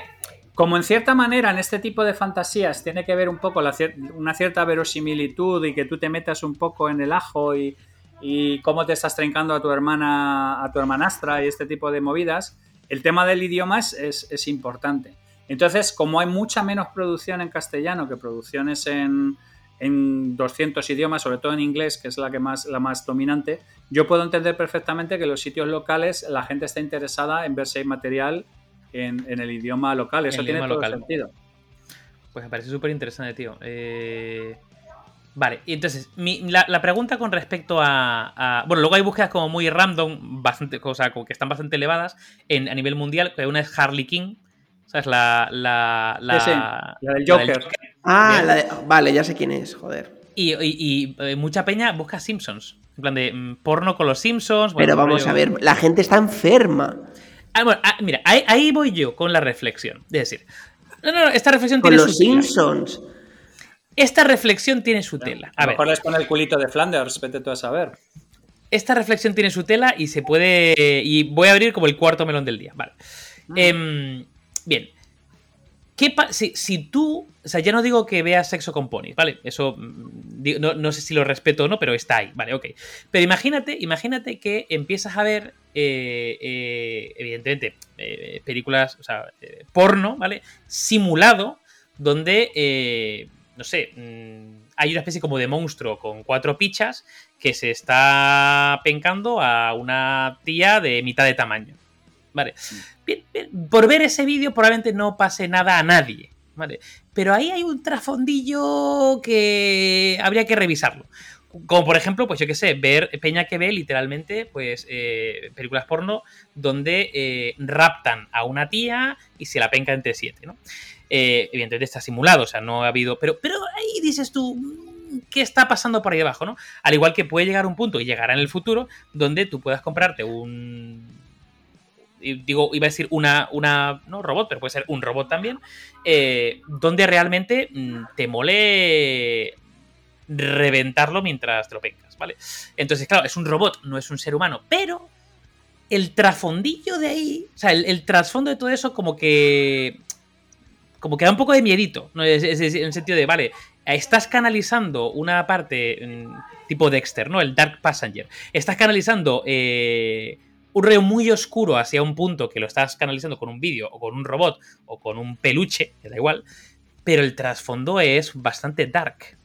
como en cierta manera en este tipo de fantasías tiene que ver un poco la una cierta verosimilitud y que tú te metas un poco en el ajo y, cómo te estás trencando a tu hermana, a tu hermanastra y este tipo de movidas, el tema del idioma es, es- importante. Entonces, como hay mucha menos producción en castellano que producciones en, en 200 idiomas, sobre todo en inglés, que es la, que más, la más dominante, yo puedo entender perfectamente que los sitios locales la gente está interesada en ver si hay material en, en el idioma local. Eso el tiene todo local. sentido. Pues me parece súper interesante, tío. Eh, Vale, y entonces, mi- la, la pregunta con respecto a, a- Bueno, luego hay búsquedas como muy random, bastante, o sea, como que están bastante elevadas en, a nivel mundial. Una es Harley King, ¿sabes? La. la, la, Sí, sí, la del Joker. Ah, la de- vale, ya sé quién es, joder. Y, y- y, eh, mucha peña busca Simpsons. En plan de mm, porno con los Simpsons. Pero vamos rollo- a ver, la gente está enferma. Ah, bueno, ah, mira, ahí, ahí voy yo con la reflexión. Es decir, no, no, no, esta reflexión Con tiene los su tela. Simpsons. Esta reflexión tiene su tela. A A lo ver, mejor les pone el culito de Flanders, vete tú a saber. esta reflexión tiene su tela y se puede. Y voy a abrir como el cuarto melón del día. Vale. Em, bien. ¿Qué si, si tú. O sea, ya no digo que veas sexo con ponis, ¿vale? Eso. mm, No, no sé si lo respeto o no, pero está ahí, ¿vale? Ok. Pero imagínate, imagínate que empiezas a ver. eh, eh, evidentemente, eh, películas. O sea, eh, porno, ¿vale? Simulado. Donde. no sé. mm, hay una especie como de monstruo con cuatro pichas que se está pencando a una tía de mitad de tamaño. Vale. Bien, bien, Por ver ese vídeo probablemente no pase nada a nadie. ¿vale? Pero ahí hay un trasfondillo que habría que revisarlo. Como por ejemplo, pues yo qué sé, ver Peña que ve literalmente, pues, eh, películas porno donde eh, raptan a una tía y se la penca entre siete, ¿no? Eh, evidentemente está simulado, o sea, no ha habido. Pero, pero ahí dices tú, mm, ¿qué está pasando por ahí abajo, no? Al igual que puede llegar un punto, y llegará en el futuro, donde tú puedas comprarte un. Digo, iba a decir una, una. No robot, pero puede ser un robot también. eh, donde realmente mm, te mole reventarlo mientras te lo pencas, ¿vale? Entonces, claro, es un robot, no es un ser humano, pero el trasfondillo de ahí, o sea, el, trasfondo de todo eso, como que como que da un poco de miedito, ¿no? Es en el sentido de, vale, estás canalizando una parte mm, tipo Dexter, ¿no? El Dark Passenger. Estás canalizando eh, un rollo muy oscuro hacia un punto que lo estás canalizando con un vídeo o con un robot o con un peluche, que da igual, pero el trasfondo es bastante dark.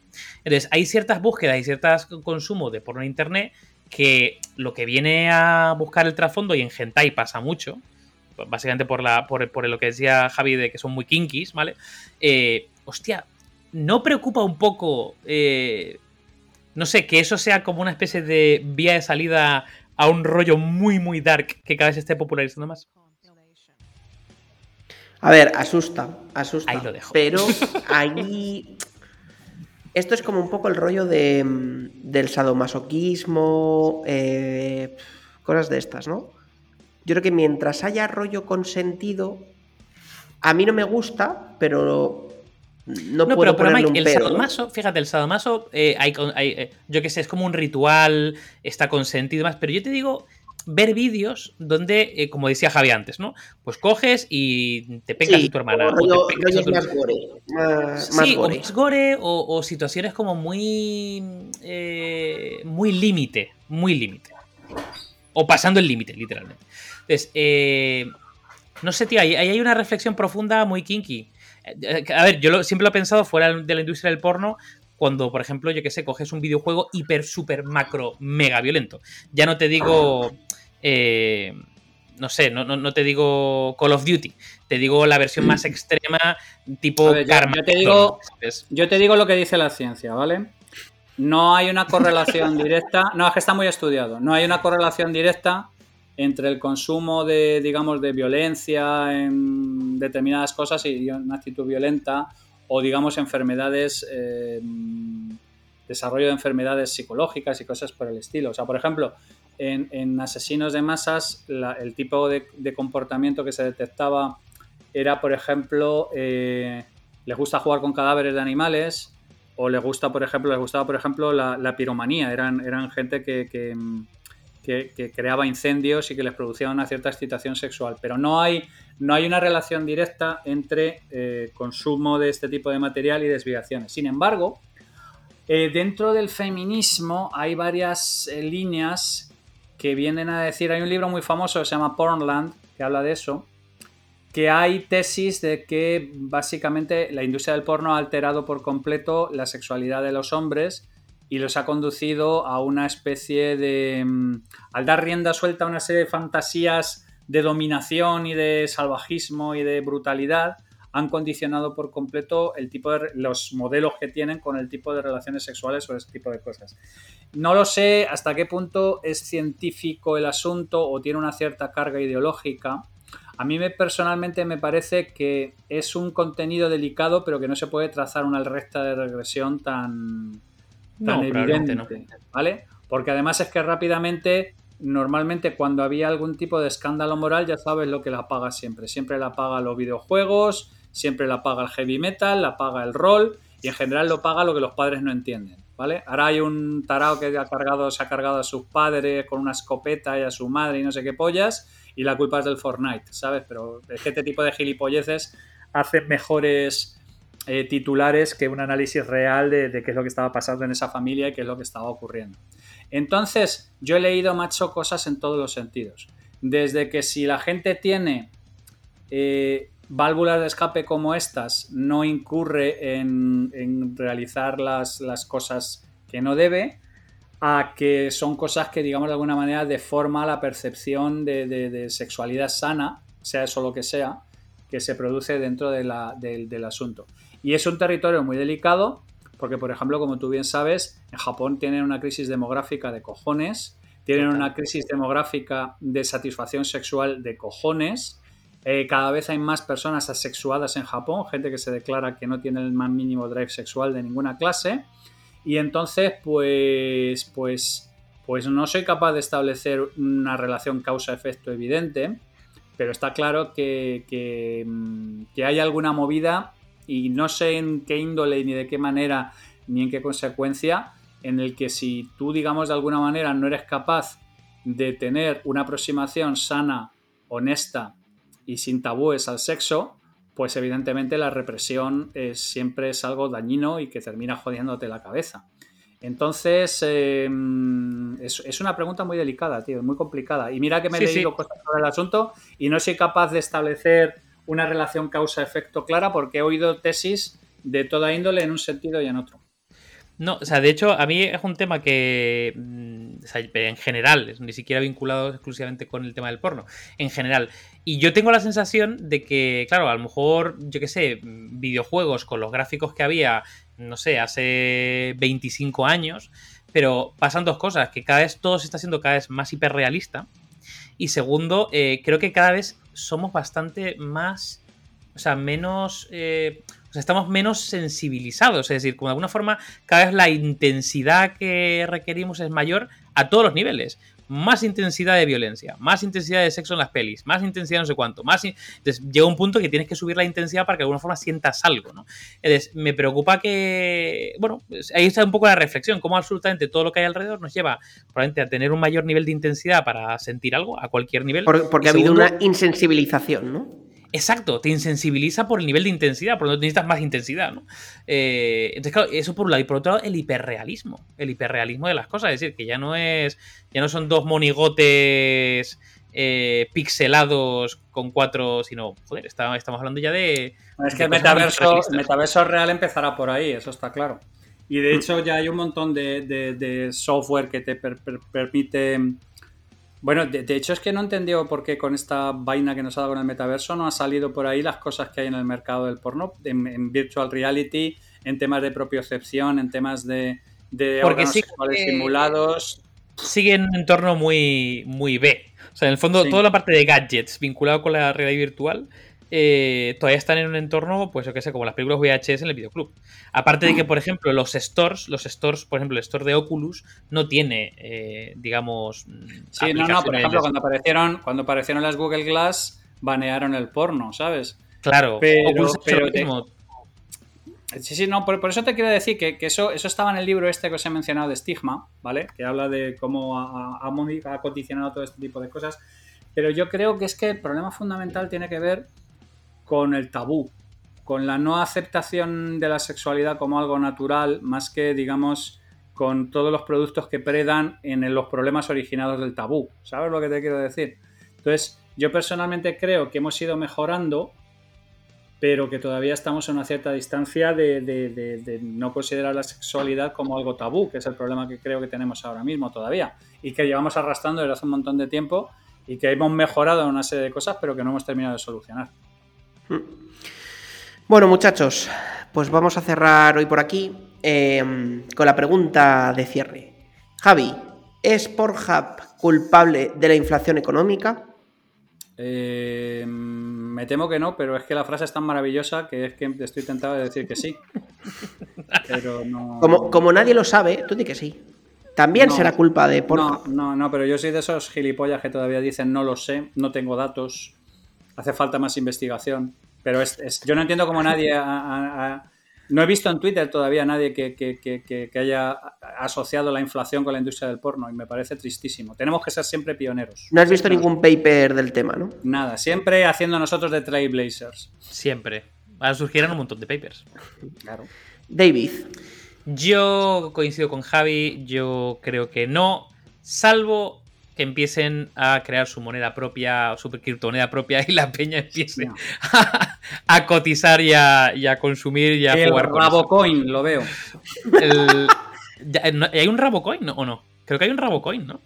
Entonces, hay ciertas búsquedas y ciertos consumo de porno en internet que lo que viene a buscar el trasfondo, y en Hentai pasa mucho, básicamente por, la, por, por lo que decía Javi de que son muy kinkis, ¿vale? Eh, hostia, ¿no preocupa un poco, eh, no sé, que eso sea como una especie de vía de salida a un rollo muy, muy dark que cada vez se esté popularizando más? A ver, asusta, asusta. Ahí lo dejo. Pero [laughs] ahí. Esto es como un poco el rollo de, del sadomasoquismo, eh, cosas de estas, ¿no? Yo creo que mientras haya rollo consentido, A mí no me gusta, pero no, No, puedo pero, pero Mike, un el pero. ¿no? sadomaso, fíjate, el sadomaso, eh, hay, hay, eh, yo qué sé, es como un ritual, está consentido y demás, pero yo te digo, ver vídeos donde, eh, como decía Javi antes, ¿no? Pues coges y te pegas Sí, a tu hermana. o te rollo- pegas a rollos tu- más gore. Más, más Sí, o más gore o, o situaciones como muy. eh, muy límite. Muy límite. O pasando el límite, literalmente. Entonces, eh, no sé, tío, ahí, ahí hay una reflexión profunda muy kinky. A ver, yo lo- siempre lo he pensado fuera de la industria del porno. Cuando, por ejemplo, yo que sé, coges un videojuego hiper, super, macro, mega violento. Ya no te digo. eh, no sé, no, no, no te digo Call of Duty. Te digo la versión más extrema, tipo A ver, yo- Karma. yo te digo- ¿sabes? Yo te digo lo que dice la ciencia, ¿vale? No hay una correlación [laughs] directa, no, es que está muy estudiado, no hay una correlación directa entre el consumo de, digamos, de violencia en determinadas cosas y una actitud violenta o, digamos, enfermedades, eh, desarrollo de enfermedades psicológicas y cosas por el estilo. O sea, por ejemplo, en, asesinos de masas, el tipo de, comportamiento que se detectaba era, por ejemplo, eh, les gusta jugar con cadáveres de animales o les gusta, por ejemplo, les gustaba, por ejemplo, la, la piromanía. Eran, eran gente que, que- creaba incendios y que les producía una cierta excitación sexual. Pero no hay, no hay una relación directa entre eh, consumo de este tipo de material y desviaciones. Sin embargo, eh, dentro del feminismo hay varias eh, líneas que vienen a decir, hay un libro muy famoso que se llama Pornland, que habla de eso, que hay tesis de que básicamente la industria del porno ha alterado por completo la sexualidad de los hombres y los ha conducido a una especie de... mm, al dar rienda suelta a una serie de fantasías de dominación y de salvajismo y de brutalidad, han condicionado por completo el tipo de los modelos que tienen con el tipo de relaciones sexuales o ese tipo de cosas. No lo sé hasta qué punto es científico el asunto o tiene una cierta carga ideológica. A mí me, personalmente me parece que es un contenido delicado, pero que no se puede trazar una recta de regresión tan, tan No, evidente, no. ¿vale? Porque además es que rápidamente, normalmente cuando había algún tipo de escándalo moral, ya sabes lo que la paga siempre. Siempre la paga los videojuegos, siempre la paga el heavy metal, la paga el rol y en general lo paga lo que los padres no entienden, ¿vale? Ahora hay un tarao que ha cargado, se ha cargado a sus padres con una escopeta y a su madre y no sé qué pollas y la culpa es del Fortnite, ¿sabes? Pero es que este tipo de gilipolleces hacen mejores eh, titulares que un análisis real de, qué es lo que estaba pasando en esa familia y qué es lo que estaba ocurriendo. Entonces, yo he leído, macho, cosas en todos los sentidos. Desde que si la gente tiene eh, válvulas de escape como estas, no incurre en, realizar las, las cosas que no debe, a que son cosas que, digamos, de alguna manera deforma la percepción de, sexualidad sana, sea eso lo que sea, que se produce dentro del asunto. Y es un territorio muy delicado, porque, por ejemplo, como tú bien sabes, en Japón tienen una crisis demográfica de cojones, tienen una crisis demográfica de satisfacción sexual de cojones. Eh, cada vez hay más personas asexuadas en Japón, gente que se declara que no tiene el más mínimo drive sexual de ninguna clase. Y entonces, pues, pues, pues no soy capaz de establecer una relación causa-efecto evidente, pero está claro que, que, mm, que hay alguna movida y no sé en qué índole ni de qué manera ni en qué consecuencia, en el que si tú, digamos, de alguna manera no eres capaz de tener una aproximación sana, honesta y sin tabúes al sexo, pues evidentemente la represión es, siempre es algo dañino y que termina jodiéndote la cabeza. Entonces, eh, es, es una pregunta muy delicada, tío, muy complicada. Y mira que me he Sí, sí. leído cosas sobre el asunto y no soy capaz de establecer una relación causa-efecto clara porque he oído tesis de toda índole en un sentido y en otro. No, o sea, de hecho, a mí es un tema que, mm, o sea, en general, ni siquiera vinculado exclusivamente con el tema del porno, en general. Y yo tengo la sensación de que, claro, a lo mejor, yo qué sé, videojuegos con los gráficos que había, no sé, hace 25 años, pero pasan dos cosas, que cada vez todo se está haciendo cada vez más hiperrealista. Y segundo, eh, creo que cada vez somos bastante más, o sea, menos... eh, o sea, estamos menos sensibilizados. Es decir, como de alguna forma, cada vez la intensidad que requerimos es mayor a todos los niveles. Más intensidad de violencia, más intensidad de sexo en las pelis, más intensidad no sé cuánto, más... Entonces llega un punto que tienes que subir la intensidad para que de alguna forma sientas algo, ¿no? Entonces me preocupa que... Bueno, pues, ahí está un poco la reflexión, cómo absolutamente todo lo que hay alrededor nos lleva probablemente a tener un mayor nivel de intensidad para sentir algo a cualquier nivel. porque ha habido una insensibilización, ¿no? Exacto, te insensibiliza por el nivel de intensidad, por lo tanto necesitas más intensidad, ¿no? Eh, entonces, claro, eso por un lado. Y por otro lado, el hiperrealismo. El hiperrealismo de las cosas. Es decir, que ya no es. Ya no son dos monigotes eh, pixelados con cuatro. Sino, joder, estamos hablando ya de. Es que el metaverso, metaverso real empezará por ahí, eso está claro. Y de hecho, ya hay un montón de, software que te permite bueno, de, hecho es que no entendió por qué con esta vaina que nos ha dado con el metaverso no ha salido por ahí las cosas que hay en el mercado del porno, en, virtual reality, en temas de propiocepción, en temas de, de Porque simulados. Sigue en un entorno muy, muy B. O sea, en el fondo, toda la parte de gadgets vinculado con la realidad virtual eh, todavía están en un entorno, pues yo qué sé, como las películas VHS en el videoclub. Aparte de que, por ejemplo, los stores, los stores, por ejemplo, el store de Oculus no tiene, eh, digamos. Sí, no, no, por ejemplo, cuando aparecieron, cuando aparecieron las Google Glass, banearon el porno, ¿sabes? Claro, pero, Sí, sí, no, por, eso te quiero decir que, eso, eso estaba en el libro este que os he mencionado de Stigma, ¿vale? Que habla de cómo ha, ha, condicionado todo este tipo de cosas. Pero yo creo que es que el problema fundamental tiene que ver con el tabú, con la no aceptación de la sexualidad como algo natural, más que, digamos, con todos los productos que predan en los problemas originados del tabú. ¿Sabes lo que te quiero decir? Entonces, yo personalmente creo que hemos ido mejorando, pero que todavía estamos a una cierta distancia de, no considerar la sexualidad como algo tabú, que es el problema que creo que tenemos ahora mismo todavía, y que llevamos arrastrando desde hace un montón de tiempo y que hemos mejorado en una serie de cosas, pero que no hemos terminado de solucionar. Bueno, muchachos, pues vamos a cerrar hoy por aquí em, con la pregunta de cierre. Javi, ¿es Pornhub culpable de la inflación económica? Em, me temo que no, pero es que la frase es tan maravillosa que es que estoy tentado de decir que sí. Pero no... como, nadie lo sabe, tú di que sí. También será culpa de Pornhub. No, no, no, pero yo soy de esos gilipollas que todavía dicen no lo sé, no tengo datos, hace falta más investigación. Pero es, yo no entiendo cómo nadie no he visto en Twitter todavía a nadie que, haya asociado la inflación con la industria del porno y me parece tristísimo. Tenemos que ser siempre pioneros. No has visto ningún paper del tema, ¿no? Nada, siempre haciendo nosotros de trailblazers. Siempre. Ahora surgieron un montón de papers. Claro. David. Yo coincido con Javi, yo creo que no, salvo que empiecen a crear su moneda propia, su criptomoneda propia y la peña empiece a, cotizar y a, consumir y a el jugar con Rabocoin, lo veo. ¿Hay un Rabocoin o no? Creo que hay un Rabocoin, ¿no?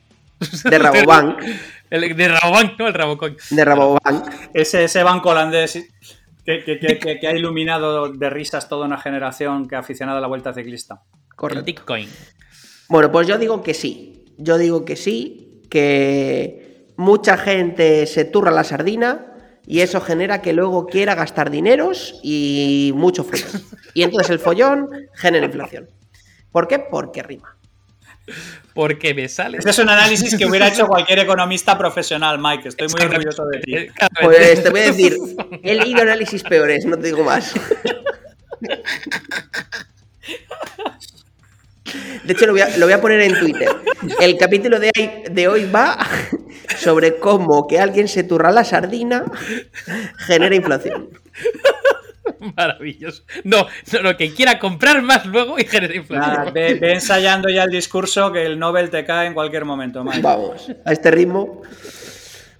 De [laughs] Rabobank. de Rabobank, no, el Rabocoin. De Rabobank. Ese, ese banco holandés que, ha iluminado de risas toda una generación que ha aficionado a la vuelta ciclista. Correcto. Bitcoin. Bueno, pues yo digo que sí. Yo digo que sí que mucha gente se turra la sardina y eso genera que luego quiera gastar dineros y mucho follón. Y entonces el follón genera inflación. ¿Por qué? Porque rima. Porque me sale. Este es un análisis que hubiera hecho cualquier economista profesional, Mike. Estoy muy orgulloso de ti. Pues te voy a decir, he leído análisis peores, no te digo más. [laughs] De hecho, lo voy, a, poner en Twitter. El capítulo de, de, hoy va sobre cómo que alguien se turra la sardina genera inflación. Maravilloso. No, no, lo que quiera comprar más luego y genera inflación. ve, ensayando ya el discurso que el Nobel te cae en cualquier momento. Vamos, a este ritmo.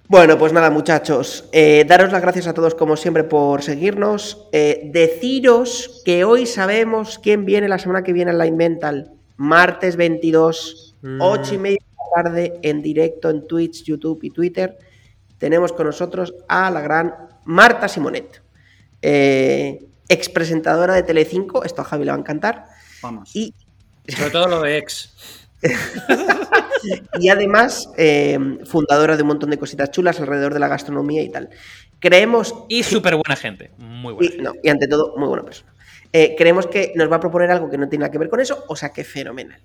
Bueno, pues nada, muchachos. Eh, daros las gracias a todos, como siempre, por seguirnos. Eh, deciros que hoy sabemos quién viene la semana que viene en Line Mental martes 22, 8 y mm. media de la tarde, en directo en Twitch, YouTube y Twitter. Tenemos con nosotros a la gran Marta Simonet, eh, ex presentadora de Telecinco. Esto a Javi le va a encantar. Vamos. Y sobre todo lo de ex. [laughs] y además, eh, fundadora de un montón de cositas chulas alrededor de la gastronomía y tal. Creemos. Y súper buena gente. Muy buena. y ante todo, muy buena persona. Eh, creemos que nos va a proponer algo que no tiene nada que ver con eso, o sea que fenomenal.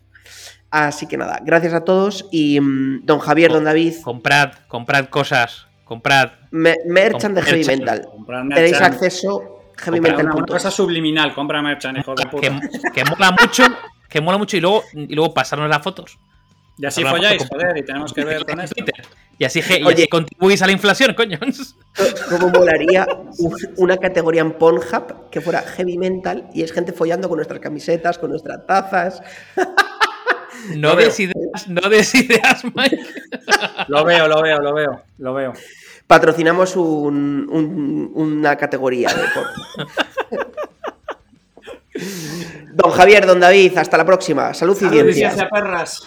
Así que nada, gracias a todos y mm, don Javier, don David, Comprad, comprad cosas. Comprad. me- merchan de Heavy merchan. Mental. Comprar Tenéis acceso Una, una heavymental.es. cosa subliminal, compra merchan, hijo de Que, que mola mucho. Que mola mucho y luego, y luego pasarnos las fotos. Y así folláis, joder, y tenemos que ver con en esto. Twitter. Y así, y Oye. así contribuís a la inflación, coño. ¿Cómo molaría un- una categoría en Pornhub que fuera heavy mental y es gente follando con nuestras camisetas, con nuestras tazas? [laughs] No des ideas, no des ideas, Mike. [laughs] Lo veo, lo veo, lo veo, lo veo. Patrocinamos un- un- una categoría de porno. [laughs] Don Javier, don David, hasta la próxima. Salud y perras.